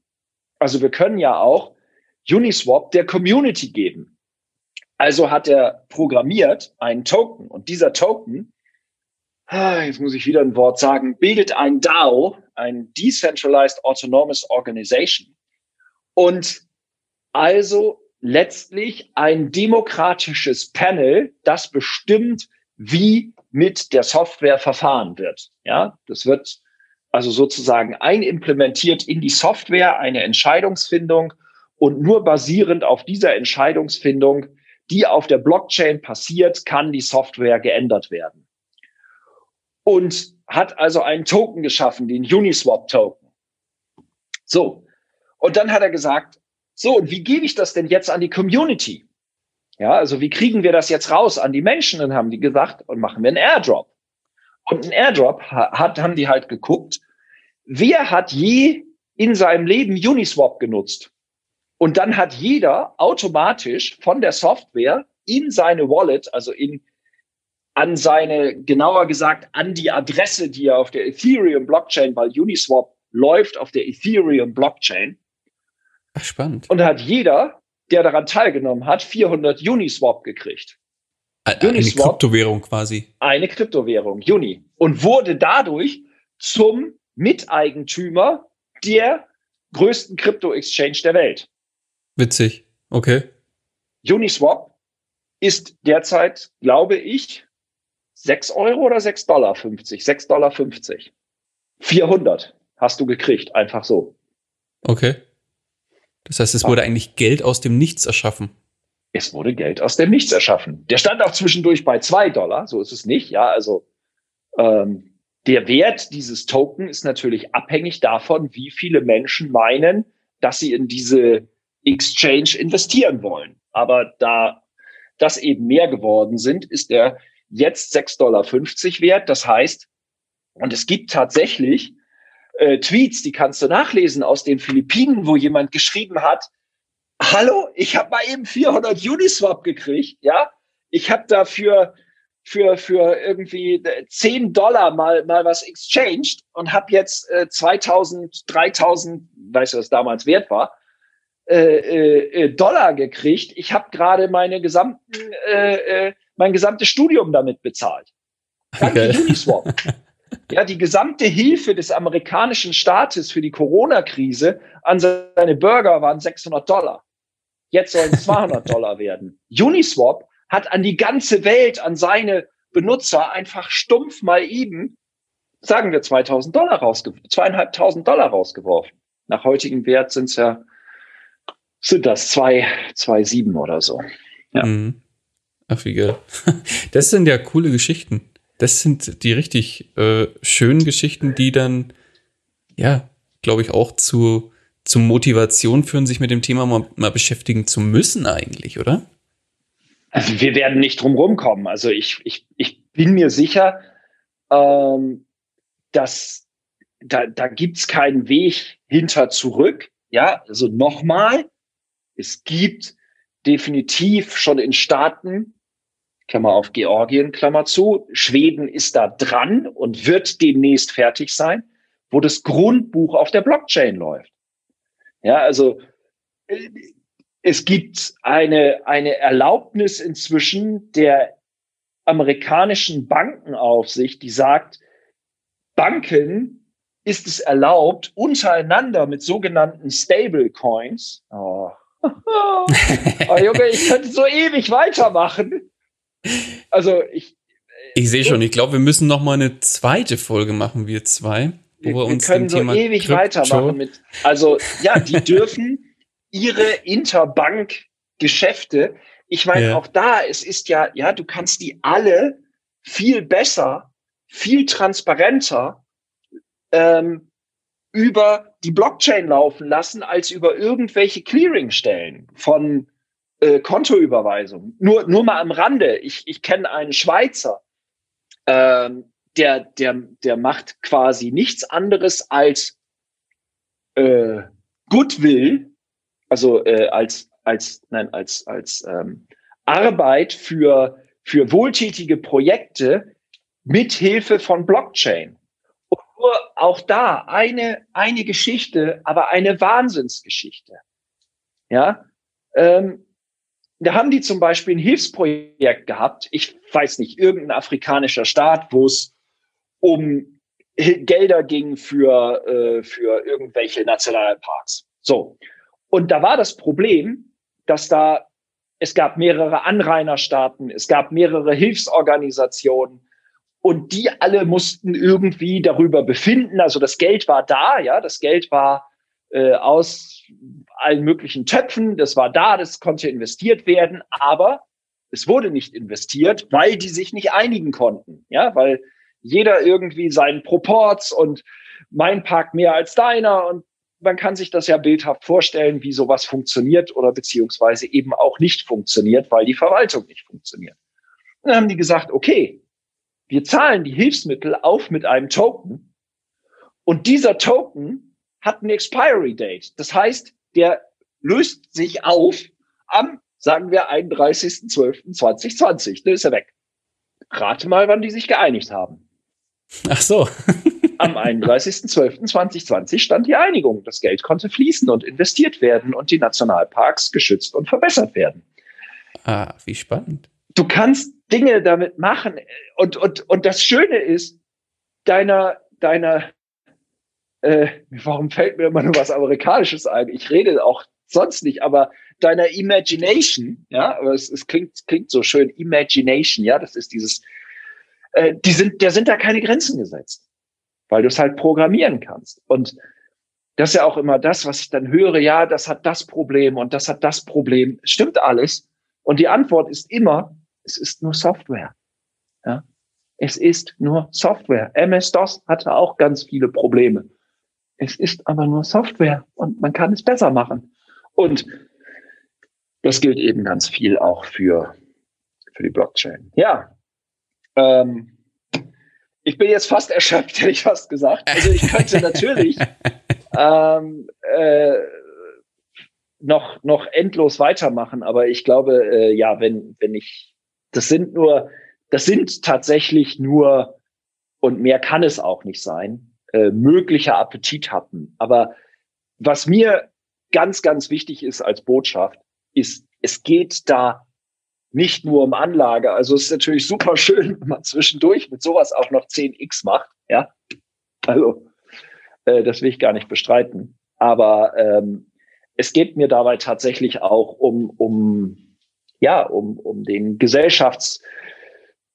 Also wir können ja auch Uniswap der Community geben. Also hat er programmiert einen Token und dieser Token, ah, jetzt muss ich wieder ein Wort sagen, bildet ein DAO, ein Decentralized Autonomous Organization und also letztlich ein demokratisches Panel, das bestimmt, wie mit der Software verfahren wird. Ja, das wird also sozusagen einimplementiert in die Software eine Entscheidungsfindung und nur basierend auf dieser Entscheidungsfindung, die auf der Blockchain passiert, kann die Software geändert werden. Und hat also einen Token geschaffen, den Uniswap Token. So. Und dann hat er gesagt, so, und wie gebe ich das denn jetzt an die Community? Ja, also wie kriegen wir das jetzt raus an die Menschen? Dann haben die gesagt, und machen wir einen Airdrop. Und ein Airdrop hat, haben die halt geguckt, wer hat je in seinem Leben Uniswap genutzt? Und dann hat jeder automatisch von der Software in seine Wallet, also in, an seine, genauer gesagt, an die Adresse, die er auf der Ethereum Blockchain, weil Uniswap läuft auf der Ethereum Blockchain. Ach, spannend. Und hat jeder der daran teilgenommen hat, 400 Uniswap gekriegt. Eine Uniswap, Kryptowährung quasi. Eine Kryptowährung, Uni. Und wurde dadurch zum Miteigentümer der größten Krypto-Exchange der Welt. Witzig. Okay. Uniswap ist derzeit, glaube ich, 6 Euro oder 6 Dollar 50. 6 Dollar 50. 400 hast du gekriegt, einfach so. Okay. Das heißt, es wurde eigentlich Geld aus dem Nichts erschaffen. Es wurde Geld aus dem Nichts erschaffen. Der stand auch zwischendurch bei zwei Dollar, so ist es nicht. Ja, also ähm, der Wert dieses Token ist natürlich abhängig davon, wie viele Menschen meinen, dass sie in diese Exchange investieren wollen. Aber da das eben mehr geworden sind, ist er jetzt 6,50 Dollar wert. Das heißt, und es gibt tatsächlich äh, Tweets, die kannst du nachlesen aus den Philippinen, wo jemand geschrieben hat, hallo, ich habe mal eben 400 Uniswap gekriegt, ja, ich habe dafür für, für irgendwie 10 Dollar mal, mal was exchanged und habe jetzt äh, 2000, 3000, weißt du, was damals wert war, äh, äh, äh Dollar gekriegt. Ich habe gerade meine gesamten, äh, äh, mein gesamtes Studium damit bezahlt. Danke okay. Uniswap. Ja, die gesamte Hilfe des amerikanischen Staates für die Corona-Krise an seine Bürger waren 600 Dollar. Jetzt sollen 200 Dollar werden. Uniswap hat an die ganze Welt, an seine Benutzer einfach stumpf mal eben, sagen wir 2000 Dollar rausgeworfen, zweieinhalbtausend Dollar rausgeworfen. Nach heutigem Wert sind es ja, sind das zwei, zwei sieben oder so. Ja. Mhm. Ach, wie geil. Das sind ja coole Geschichten das sind die richtig äh, schönen Geschichten, die dann, ja, glaube ich, auch zu, zu Motivation führen, sich mit dem Thema mal, mal beschäftigen zu müssen eigentlich, oder? Also wir werden nicht drum rumkommen. Also ich, ich, ich bin mir sicher, ähm, dass da, da gibt's keinen Weg hinter zurück. Ja, also nochmal, es gibt definitiv schon in Staaten Klammer auf Georgien, Klammer zu. Schweden ist da dran und wird demnächst fertig sein, wo das Grundbuch auf der Blockchain läuft. Ja, also äh, es gibt eine, eine Erlaubnis inzwischen der amerikanischen Bankenaufsicht, die sagt, Banken ist es erlaubt, untereinander mit sogenannten Stablecoins, oh, oh Junge, ich könnte so ewig weitermachen, also ich. Äh, ich sehe schon, ich glaube, wir müssen noch mal eine zweite Folge machen, wir zwei. Wo wir, wir uns können so Thema ewig Krypto weitermachen mit. Also ja, die dürfen ihre Interbank-Geschäfte. Ich meine, ja. auch da, es ist ja, ja, du kannst die alle viel besser, viel transparenter ähm, über die Blockchain laufen lassen als über irgendwelche Clearingstellen von äh, Kontoüberweisungen. Nur, nur mal am Rande. Ich, ich kenne einen Schweizer, ähm, der, der, der macht quasi nichts anderes als äh, Goodwill, also äh, als, als, nein, als, als ähm, Arbeit für, für wohltätige Projekte mit Hilfe von Blockchain. Und nur auch da eine, eine Geschichte, aber eine Wahnsinnsgeschichte. Ja, ähm, da haben die zum Beispiel ein Hilfsprojekt gehabt. Ich weiß nicht, irgendein afrikanischer Staat, wo es um Gelder ging für, äh, für irgendwelche Nationalparks. So. Und da war das Problem, dass da, es gab mehrere Anrainerstaaten, es gab mehrere Hilfsorganisationen und die alle mussten irgendwie darüber befinden. Also das Geld war da, ja, das Geld war äh, aus allen möglichen Töpfen, das war da, das konnte investiert werden, aber es wurde nicht investiert, weil die sich nicht einigen konnten, ja, weil jeder irgendwie seinen Proports und mein Park mehr als deiner und man kann sich das ja bildhaft vorstellen, wie sowas funktioniert oder beziehungsweise eben auch nicht funktioniert, weil die Verwaltung nicht funktioniert. Dann haben die gesagt, okay, wir zahlen die Hilfsmittel auf mit einem Token und dieser Token hat ein Expiry Date. Das heißt, der löst sich auf am, sagen wir, 31.12.2020. Da ist er weg. Rate mal, wann die sich geeinigt haben. Ach so. Am 31.12.2020 stand die Einigung. Das Geld konnte fließen und investiert werden und die Nationalparks geschützt und verbessert werden. Ah, wie spannend. Du kannst Dinge damit machen. Und, und, und das Schöne ist, deiner, deiner, äh, warum fällt mir immer nur was Amerikanisches ein? Ich rede auch sonst nicht, aber deiner Imagination, ja, aber es, es klingt, klingt so schön, Imagination, ja, das ist dieses, äh, die sind, der sind da keine Grenzen gesetzt, weil du es halt programmieren kannst. Und das ist ja auch immer das, was ich dann höre, ja, das hat das Problem und das hat das Problem. Stimmt alles. Und die Antwort ist immer, es ist nur Software. Ja? Es ist nur Software. MS-DOS hatte auch ganz viele Probleme. Es ist aber nur Software und man kann es besser machen. Und das gilt eben ganz viel auch für, für die Blockchain. Ja, ähm, ich bin jetzt fast erschöpft, hätte ich fast gesagt. Also ich könnte natürlich ähm, äh, noch, noch endlos weitermachen, aber ich glaube, äh, ja, wenn, wenn ich, das sind nur, das sind tatsächlich nur, und mehr kann es auch nicht sein, äh, mögliche Appetithappen. Aber was mir ganz, ganz wichtig ist als Botschaft, ist, es geht da nicht nur um Anlage. Also es ist natürlich super schön, wenn man zwischendurch mit sowas auch noch 10x macht. Ja, also äh, das will ich gar nicht bestreiten. Aber ähm, es geht mir dabei tatsächlich auch um, um ja, um, um den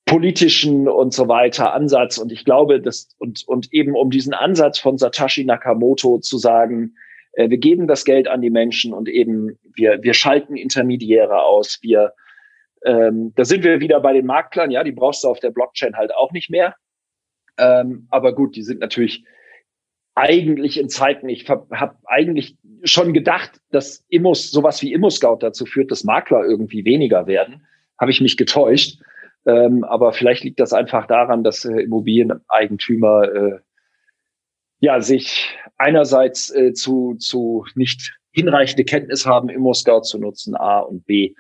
gesellschaftspolitischen und so weiter Ansatz. Und ich glaube, dass, und, und eben um diesen Ansatz von Satoshi Nakamoto zu sagen, äh, wir geben das Geld an die Menschen und eben wir, wir schalten Intermediäre aus, wir, ähm, da sind wir wieder bei den Marktlern, ja, die brauchst du auf der Blockchain halt auch nicht mehr. Ähm, aber gut, die sind natürlich eigentlich in Zeiten, ich habe eigentlich schon gedacht, dass Immos, sowas wie Immo-Scout dazu führt, dass Makler irgendwie weniger werden. Habe ich mich getäuscht. Ähm, aber vielleicht liegt das einfach daran, dass äh, Immobilieneigentümer äh, ja sich einerseits äh, zu, zu nicht hinreichende Kenntnis haben, Immo-Scout zu nutzen, A und B,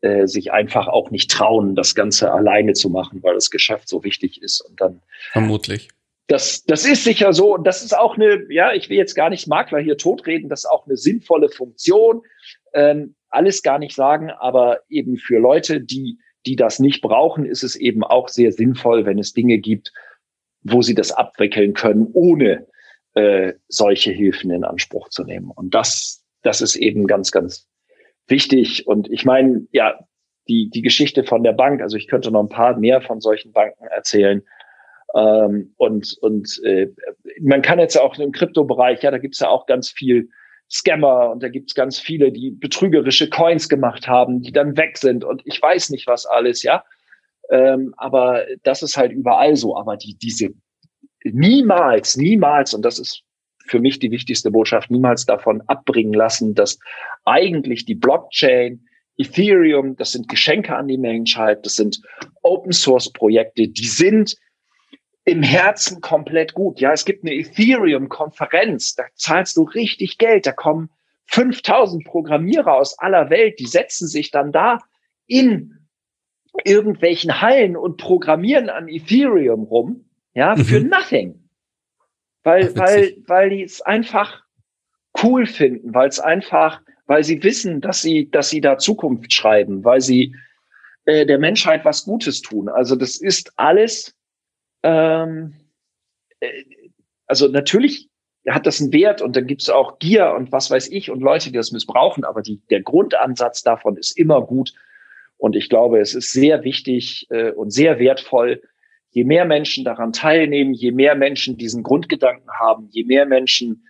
äh, sich einfach auch nicht trauen, das Ganze alleine zu machen, weil das Geschäft so wichtig ist. Und dann vermutlich. Das, das ist sicher so. Und das ist auch eine, ja, ich will jetzt gar nicht Makler hier totreden, das ist auch eine sinnvolle Funktion. Ähm, alles gar nicht sagen, aber eben für Leute, die, die das nicht brauchen, ist es eben auch sehr sinnvoll, wenn es Dinge gibt, wo sie das abwickeln können, ohne äh, solche Hilfen in Anspruch zu nehmen. Und das, das ist eben ganz, ganz wichtig. Und ich meine, ja, die, die Geschichte von der Bank, also ich könnte noch ein paar mehr von solchen Banken erzählen. Ähm, und und äh, man kann jetzt auch im Kryptobereich, ja, da gibt's ja auch ganz viel Scammer und da gibt's ganz viele, die betrügerische Coins gemacht haben, die dann weg sind und ich weiß nicht was alles, ja. Ähm, aber das ist halt überall so. Aber die, diese niemals, niemals, und das ist für mich die wichtigste Botschaft, niemals davon abbringen lassen, dass eigentlich die Blockchain, Ethereum, das sind Geschenke an die Menschheit, das sind Open Source Projekte, die sind im Herzen komplett gut. Ja, es gibt eine Ethereum-Konferenz, da zahlst du richtig Geld, da kommen 5000 Programmierer aus aller Welt, die setzen sich dann da in irgendwelchen Hallen und programmieren an Ethereum rum, ja, für mhm. nothing. Weil, Ach, weil, weil die es einfach cool finden, weil es einfach, weil sie wissen, dass sie, dass sie da Zukunft schreiben, weil sie äh, der Menschheit was Gutes tun. Also das ist alles, ähm, äh, also natürlich hat das einen Wert und dann gibt es auch Gier und was weiß ich und Leute, die das missbrauchen, aber die, der Grundansatz davon ist immer gut. Und ich glaube, es ist sehr wichtig äh, und sehr wertvoll, je mehr Menschen daran teilnehmen, je mehr Menschen diesen Grundgedanken haben, je mehr Menschen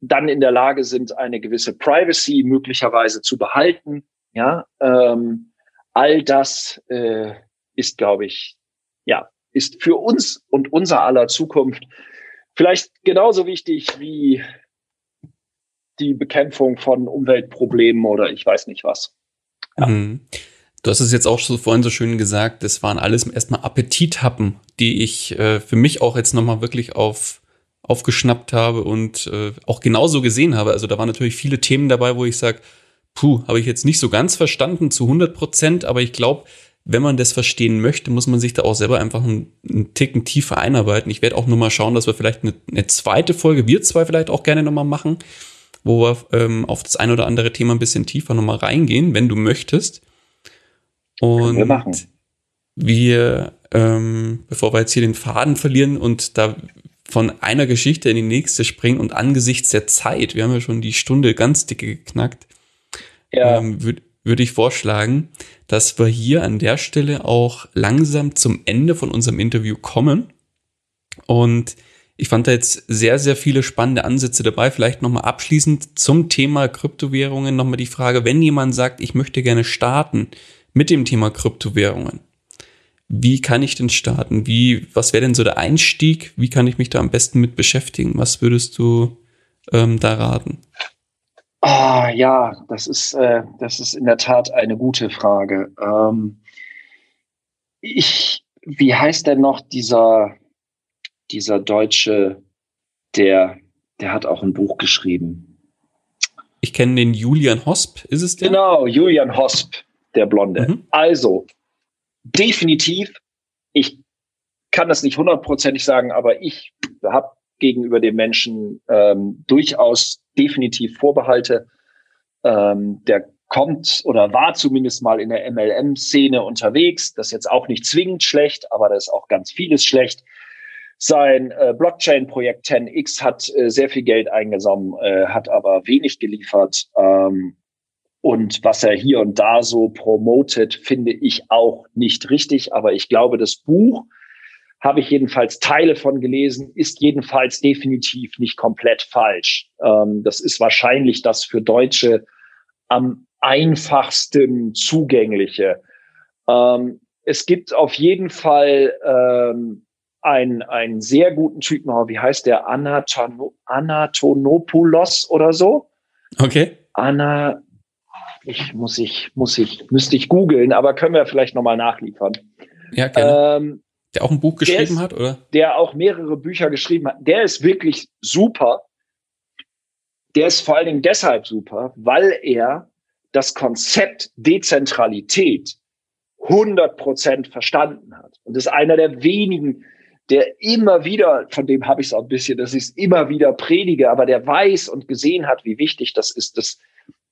dann in der Lage sind, eine gewisse Privacy möglicherweise zu behalten. Ja, ähm, all das äh, ist, glaube ich, ja, ist für uns und unser aller Zukunft vielleicht genauso wichtig wie die Bekämpfung von Umweltproblemen oder ich weiß nicht was. Ja. Mhm. Du hast es jetzt auch so vorhin so schön gesagt, das waren alles erstmal Appetithappen, die ich äh, für mich auch jetzt nochmal wirklich auf, aufgeschnappt habe und äh, auch genauso gesehen habe. Also da waren natürlich viele Themen dabei, wo ich sage, puh, habe ich jetzt nicht so ganz verstanden zu 100 Prozent, aber ich glaube, wenn man das verstehen möchte, muss man sich da auch selber einfach einen, einen Ticken tiefer einarbeiten. Ich werde auch nochmal schauen, dass wir vielleicht eine, eine, zweite Folge, wir zwei vielleicht auch gerne nochmal machen, wo wir ähm, auf das ein oder andere Thema ein bisschen tiefer nochmal reingehen, wenn du möchtest. Und wir, machen. wir ähm, bevor wir jetzt hier den Faden verlieren und da von einer Geschichte in die nächste springen und angesichts der Zeit, wir haben ja schon die Stunde ganz dicke geknackt, ja. ähm, würde würd ich vorschlagen, dass wir hier an der Stelle auch langsam zum Ende von unserem Interview kommen. Und ich fand da jetzt sehr, sehr viele spannende Ansätze dabei. Vielleicht nochmal abschließend zum Thema Kryptowährungen nochmal die Frage, wenn jemand sagt, ich möchte gerne starten, mit dem Thema Kryptowährungen. Wie kann ich denn starten? Wie, was wäre denn so der Einstieg? Wie kann ich mich da am besten mit beschäftigen? Was würdest du ähm, da raten? Ah, ja, das ist, äh, das ist in der Tat eine gute Frage. Ähm, ich, wie heißt denn noch dieser, dieser Deutsche, der, der hat auch ein Buch geschrieben. Ich kenne den Julian Hosp, ist es der? Genau, Julian Hosp der Blonde. Mhm. Also, definitiv, ich kann das nicht hundertprozentig sagen, aber ich habe gegenüber dem Menschen ähm, durchaus definitiv Vorbehalte. Ähm, der kommt oder war zumindest mal in der MLM-Szene unterwegs. Das ist jetzt auch nicht zwingend schlecht, aber da ist auch ganz vieles schlecht. Sein äh, Blockchain-Projekt 10x hat äh, sehr viel Geld eingesammelt, äh, hat aber wenig geliefert. Ähm, und was er hier und da so promotet, finde ich auch nicht richtig. Aber ich glaube, das Buch habe ich jedenfalls Teile von gelesen, ist jedenfalls definitiv nicht komplett falsch. Ähm, das ist wahrscheinlich das für Deutsche am einfachsten zugängliche. Ähm, es gibt auf jeden Fall ähm, einen, einen sehr guten Typen, wie heißt der? Anaton Anatonopoulos oder so. Okay. Anna, ich muss ich, muss ich, müsste ich googeln, aber können wir vielleicht nochmal nachliefern. Ja, gerne. Ähm, der auch ein Buch geschrieben ist, hat, oder? Der auch mehrere Bücher geschrieben hat. Der ist wirklich super. Der ist vor allen Dingen deshalb super, weil er das Konzept Dezentralität 100 Prozent verstanden hat. Und ist einer der wenigen, der immer wieder, von dem habe ich es auch ein bisschen, dass ich es immer wieder predige, aber der weiß und gesehen hat, wie wichtig das ist, dass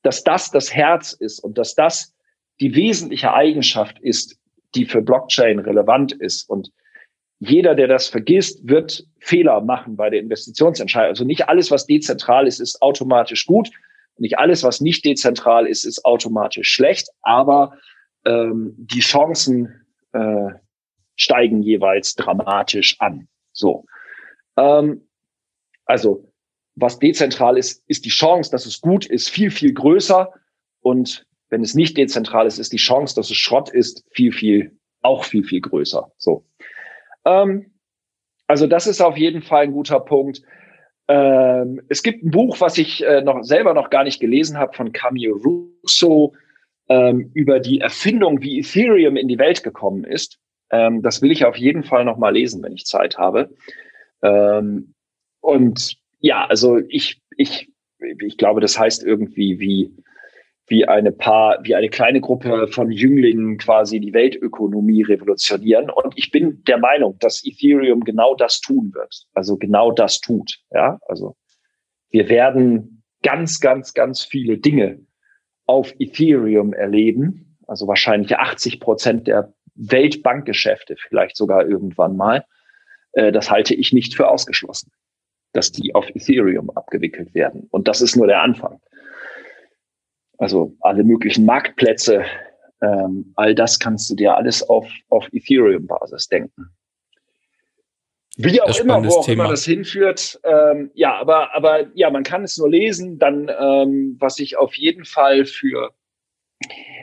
dass das das Herz ist und dass das die wesentliche Eigenschaft ist, die für Blockchain relevant ist. Und jeder, der das vergisst, wird Fehler machen bei der Investitionsentscheidung. Also nicht alles, was dezentral ist, ist automatisch gut. Nicht alles, was nicht dezentral ist, ist automatisch schlecht. Aber ähm, die Chancen äh, steigen jeweils dramatisch an. So. Ähm, also was dezentral ist, ist die Chance, dass es gut ist, viel, viel größer. Und wenn es nicht dezentral ist, ist die Chance, dass es Schrott ist, viel, viel, auch viel, viel größer. So. Ähm, Also das ist auf jeden Fall ein guter Punkt. Ähm, es gibt ein Buch, was ich äh, noch selber noch gar nicht gelesen habe von Camille Russo ähm, über die Erfindung, wie Ethereum in die Welt gekommen ist. Ähm, das will ich auf jeden Fall noch mal lesen, wenn ich Zeit habe. Ähm, und ja, also ich, ich, ich glaube, das heißt irgendwie wie, wie eine paar, wie eine kleine Gruppe von Jünglingen quasi die Weltökonomie revolutionieren. Und ich bin der Meinung, dass Ethereum genau das tun wird. Also genau das tut. Ja, also wir werden ganz, ganz, ganz viele Dinge auf Ethereum erleben. Also wahrscheinlich 80 Prozent der Weltbankgeschäfte vielleicht sogar irgendwann mal. Äh, das halte ich nicht für ausgeschlossen, dass die auf Ethereum abgewickelt werden. Und das ist nur der Anfang. Also alle möglichen Marktplätze, ähm, all das kannst du dir alles auf, auf Ethereum-Basis denken. Wie auch immer, wo auch Thema. immer das hinführt. Ähm, ja, aber, aber ja, man kann es nur lesen. Dann, ähm, was ich auf jeden Fall für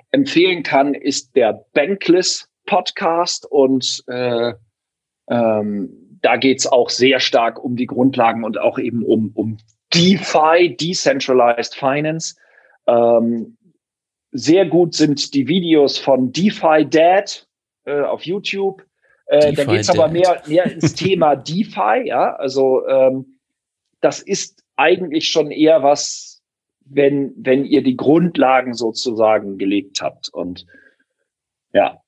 empfehlen kann, ist der Bankless Podcast und äh, ähm, da geht's auch sehr stark um die Grundlagen und auch eben um, um DeFi, Decentralized Finance. Ähm, sehr gut sind die Videos von DeFi Dad äh, auf YouTube. Äh, da geht's aber mehr, mehr ins Thema DeFi, ja. Also ähm, das ist eigentlich schon eher was, wenn, wenn ihr die Grundlagen sozusagen gelegt habt. Und ja,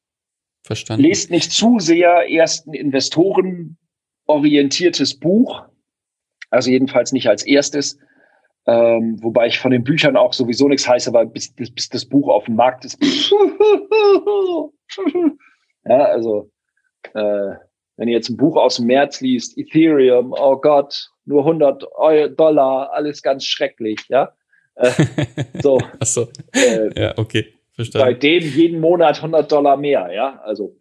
Verstanden. Lest nicht zu sehr erst ein investorenorientiertes Buch. Also jedenfalls nicht als erstes. Ähm, wobei ich von den Büchern auch sowieso nichts heiße, weil bis, bis, das Buch auf dem Markt ist. ja, also äh, wenn ihr jetzt ein Buch aus dem März liest, Ethereum, oh Gott, nur 100 Dollar, alles ganz schrecklich, ja. Äh, so. Ach so. Äh, ja, okay. Verstanden. Seitdem jeden Monat 100 Dollar mehr, ja. Also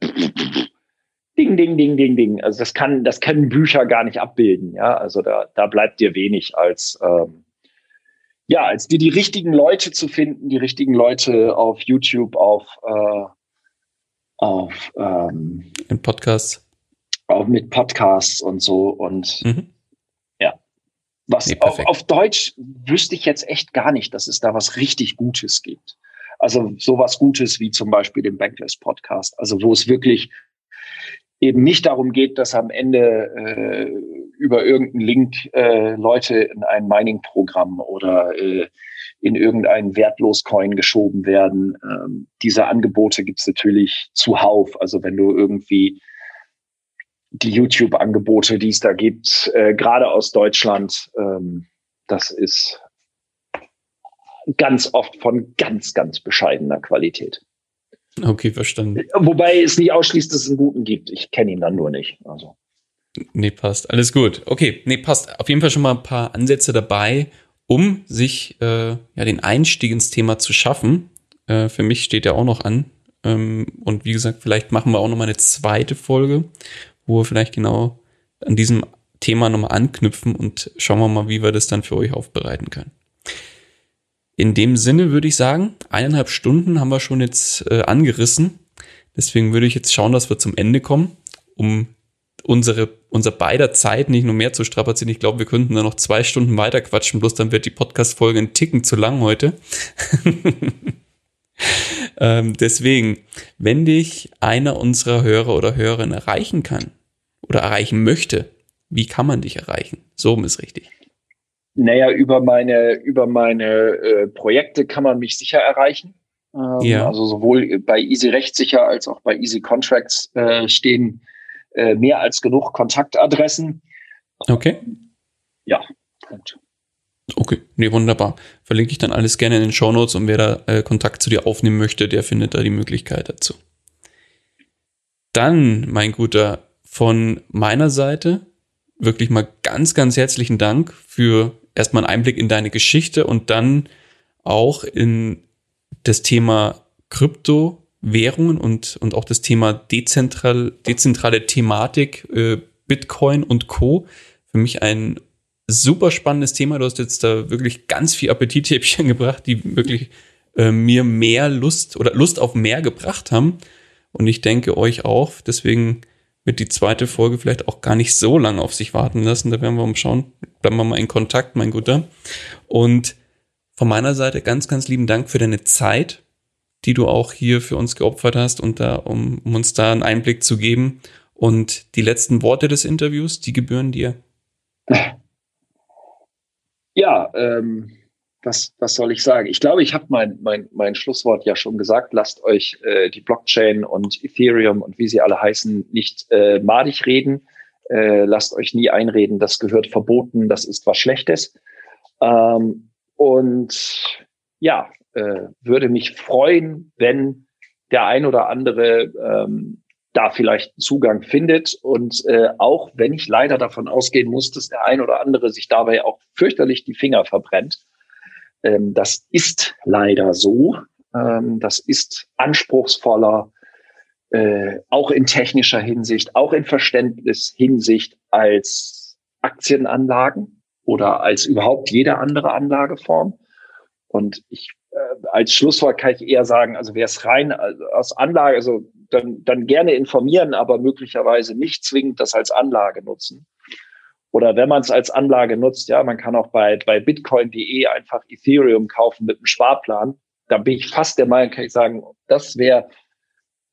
ding, ding, ding, ding, ding. Also das kann, das können Bücher gar nicht abbilden, ja. Also da, da bleibt dir wenig als, ähm, ja, als dir die richtigen Leute zu finden, die richtigen Leute auf YouTube, auf, äh, auf, ähm, in Podcasts. Auch mit Podcasts und so und mhm. ja. Was nee, auf, auf Deutsch wüsste ich jetzt echt gar nicht, dass es da was richtig Gutes gibt. Also sowas Gutes wie zum Beispiel den Bankless Podcast, also wo es wirklich eben nicht darum geht, dass am Ende äh, über irgendeinen Link äh, Leute in ein Mining-Programm oder äh, in irgendeinen Wertlos-Coin geschoben werden. Ähm, diese Angebote gibt's natürlich zuhauf. Also wenn du irgendwie die YouTube-Angebote, die es da gibt, äh, gerade aus Deutschland, ähm, das ist ganz oft von ganz, ganz bescheidener Qualität. Okay, verstanden. Wobei es nicht ausschließt, dass es einen guten gibt. Ich kenne ihn dann nur nicht. Also. Nee, passt. Alles gut. Okay, nee, passt. Auf jeden Fall schon mal ein paar Ansätze dabei, um sich äh, ja den Einstieg ins Thema zu schaffen. Äh, für mich steht ja auch noch an. Ähm, und wie gesagt, vielleicht machen wir auch noch mal eine zweite Folge, wo wir vielleicht genau an diesem Thema nochmal anknüpfen und schauen wir mal, wie wir das dann für euch aufbereiten können. In dem Sinne würde ich sagen, eineinhalb Stunden haben wir schon jetzt äh, angerissen. Deswegen würde ich jetzt schauen, dass wir zum Ende kommen, um unsere, unser beider Zeit nicht nur mehr zu strapazieren. Ich glaube, wir könnten da noch zwei Stunden weiter quatschen, bloß dann wird die Podcast-Folge ein Ticken zu lang heute. ähm, deswegen, wenn dich einer unserer Hörer oder Hörerinnen erreichen kann oder erreichen möchte, wie kann man dich erreichen? So ist richtig. Naja, über meine, über meine äh, Projekte kann man mich sicher erreichen. Ähm, ja. Also sowohl bei Easy Rechtssicher als auch bei Easy Contracts äh, stehen äh, mehr als genug Kontaktadressen. Okay. Ja, Punkt. Okay, nee, wunderbar. Verlinke ich dann alles gerne in den Show Notes und wer da äh, Kontakt zu dir aufnehmen möchte, der findet da die Möglichkeit dazu. Dann, mein Guter, von meiner Seite wirklich mal ganz, ganz herzlichen Dank für erstmal einen Einblick in deine Geschichte und dann auch in das Thema Kryptowährungen und, und auch das Thema dezentral, dezentrale Thematik, äh, Bitcoin und Co. Für mich ein super spannendes Thema. Du hast jetzt da wirklich ganz viel Appetithäppchen gebracht, die wirklich äh, mir mehr Lust oder Lust auf mehr gebracht haben. Und ich denke euch auch. Deswegen wird die zweite Folge vielleicht auch gar nicht so lange auf sich warten lassen. Da werden wir mal schauen. Bleiben wir mal in Kontakt, mein Guter. Und von meiner Seite ganz, ganz lieben Dank für deine Zeit, die du auch hier für uns geopfert hast und da, um, um uns da einen Einblick zu geben. Und die letzten Worte des Interviews, die gebühren dir. Ja, ähm, was, was soll ich sagen? Ich glaube, ich habe mein, mein, mein Schlusswort ja schon gesagt. Lasst euch äh, die Blockchain und Ethereum und wie sie alle heißen nicht äh, madig reden. Äh, lasst euch nie einreden, das gehört verboten, das ist was Schlechtes. Ähm, und ja, äh, würde mich freuen, wenn der ein oder andere ähm, da vielleicht Zugang findet. Und äh, auch wenn ich leider davon ausgehen muss, dass der ein oder andere sich dabei auch fürchterlich die Finger verbrennt. Ähm, das ist leider so. Ähm, das ist anspruchsvoller, äh, auch in technischer Hinsicht, auch in Verständnishinsicht als Aktienanlagen oder als überhaupt jede andere Anlageform. Und ich als Schlusswort kann ich eher sagen, also wer es rein aus Anlage, also dann, dann gerne informieren, aber möglicherweise nicht zwingend das als Anlage nutzen. Oder wenn man es als Anlage nutzt, ja, man kann auch bei, bei bitcoin.de einfach Ethereum kaufen mit einem Sparplan. Da bin ich fast der Meinung, kann ich sagen, das wäre,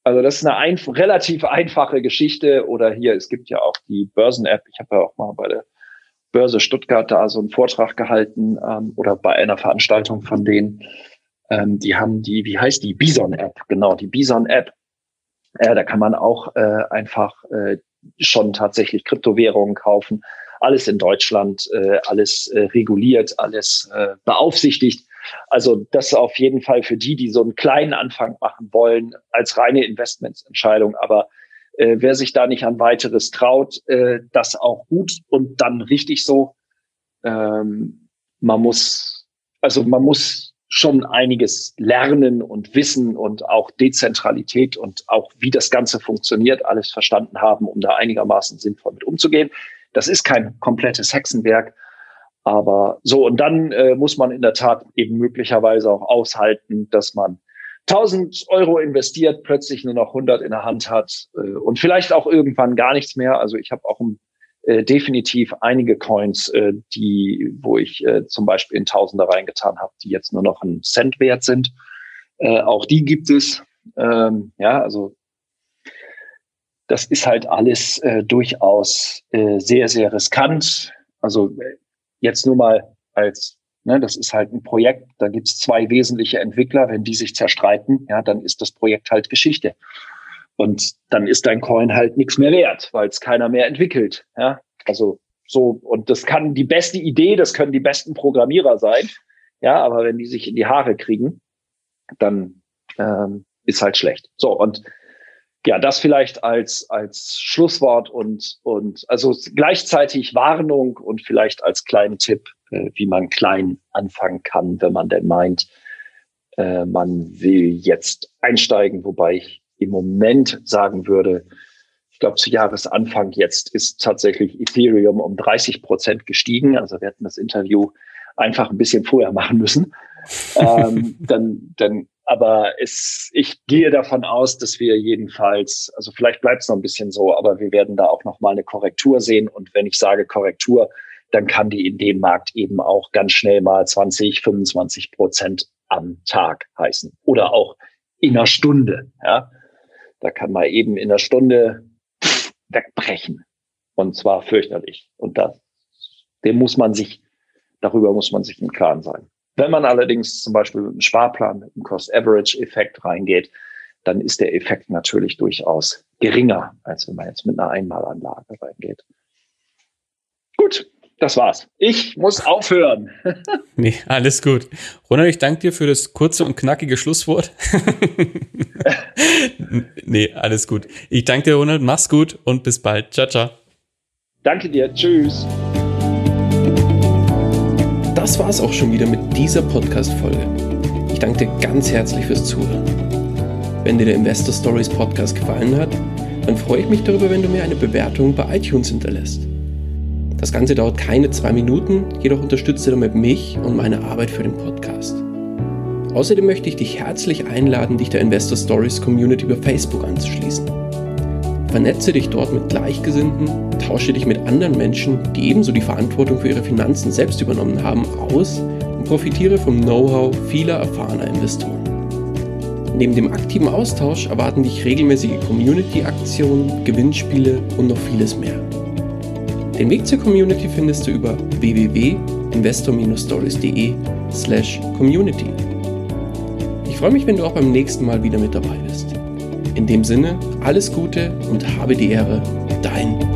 also das ist eine ein, relativ einfache Geschichte. Oder hier, es gibt ja auch die Börsen-App. Ich habe ja auch mal bei der Börse Stuttgart da so einen Vortrag gehalten ähm, oder bei einer Veranstaltung von denen. Ähm, die haben die, wie heißt die? Bison-App, genau, die Bison-App. Äh, da kann man auch äh, einfach äh, schon tatsächlich Kryptowährungen kaufen. Alles in Deutschland, äh, alles äh, reguliert, alles äh, beaufsichtigt. Also das auf jeden Fall für die, die so einen kleinen Anfang machen wollen, als reine Investmentsentscheidung. Aber äh, wer sich da nicht an weiteres traut, äh, das auch gut und dann richtig so. Ähm, man muss, also man muss schon einiges lernen und wissen und auch Dezentralität und auch wie das Ganze funktioniert, alles verstanden haben, um da einigermaßen sinnvoll mit umzugehen. Das ist kein komplettes Hexenwerk, aber so und dann äh, muss man in der Tat eben möglicherweise auch aushalten, dass man 1000 Euro investiert, plötzlich nur noch 100 in der Hand hat äh, und vielleicht auch irgendwann gar nichts mehr. Also ich habe auch äh, definitiv einige Coins, äh, die, wo ich äh, zum Beispiel in Tausender reingetan habe, die jetzt nur noch einen Cent wert sind. Äh, auch die gibt es. Ähm, ja, also das ist halt alles äh, durchaus sehr, sehr riskant. Also jetzt nur mal als Ne, das ist halt ein Projekt, da gibt es zwei wesentliche Entwickler. Wenn die sich zerstreiten, ja, dann ist das Projekt halt Geschichte. Und dann ist dein Coin halt nichts mehr wert, weil es keiner mehr entwickelt. Ja, also so, und das kann die beste Idee, das können die besten Programmierer sein. Ja, aber wenn die sich in die Haare kriegen, dann ähm, ist halt schlecht. So, und ja, das vielleicht als, als Schlusswort und, und also gleichzeitig Warnung und vielleicht als kleinen Tipp, äh, wie man klein anfangen kann, wenn man denn meint, äh, man will jetzt einsteigen, wobei ich im Moment sagen würde, ich glaube, zu Jahresanfang jetzt ist tatsächlich Ethereum um 30 Prozent gestiegen. Also wir hätten das Interview einfach ein bisschen vorher machen müssen. ähm, dann, dann, aber es, ich gehe davon aus, dass wir jedenfalls, also vielleicht bleibt es noch ein bisschen so, aber wir werden da auch noch mal eine Korrektur sehen. Und wenn ich sage Korrektur, dann kann die in dem Markt eben auch ganz schnell mal 20, 25 Prozent am Tag heißen oder auch in einer Stunde. Ja, da kann man eben in einer Stunde wegbrechen und zwar fürchterlich. Und das, dem muss man sich, darüber muss man sich im Klaren sein. Wenn man allerdings zum Beispiel mit einem Sparplan, mit einem Cost-Average-Effekt reingeht, dann ist der Effekt natürlich durchaus geringer, als wenn man jetzt mit einer Einmalanlage reingeht. Gut, das war's. Ich muss aufhören. nee, alles gut. Ronald, ich danke dir für das kurze und knackige Schlusswort. nee, alles gut. Ich danke dir, Ronald. Mach's gut und bis bald. Ciao, ciao. Danke dir. Tschüss. Das war's auch schon wieder mit dieser Podcast-Folge. Ich danke dir ganz herzlich fürs Zuhören. Wenn dir der Investor Stories Podcast gefallen hat, dann freue ich mich darüber, wenn du mir eine Bewertung bei iTunes hinterlässt. Das Ganze dauert keine zwei Minuten, jedoch unterstützt ihr damit mich und meine Arbeit für den Podcast. Außerdem möchte ich dich herzlich einladen, dich der Investor Stories Community über Facebook anzuschließen. Vernetze dich dort mit Gleichgesinnten, tausche dich mit anderen Menschen, die ebenso die Verantwortung für ihre Finanzen selbst übernommen haben, aus und profitiere vom Know-how vieler erfahrener Investoren. Neben dem aktiven Austausch erwarten dich regelmäßige Community-Aktionen, Gewinnspiele und noch vieles mehr. Den Weg zur Community findest du über www.investor-stories.de/community. Ich freue mich, wenn du auch beim nächsten Mal wieder mit dabei bist. In dem Sinne, alles Gute und habe die Ehre, dein.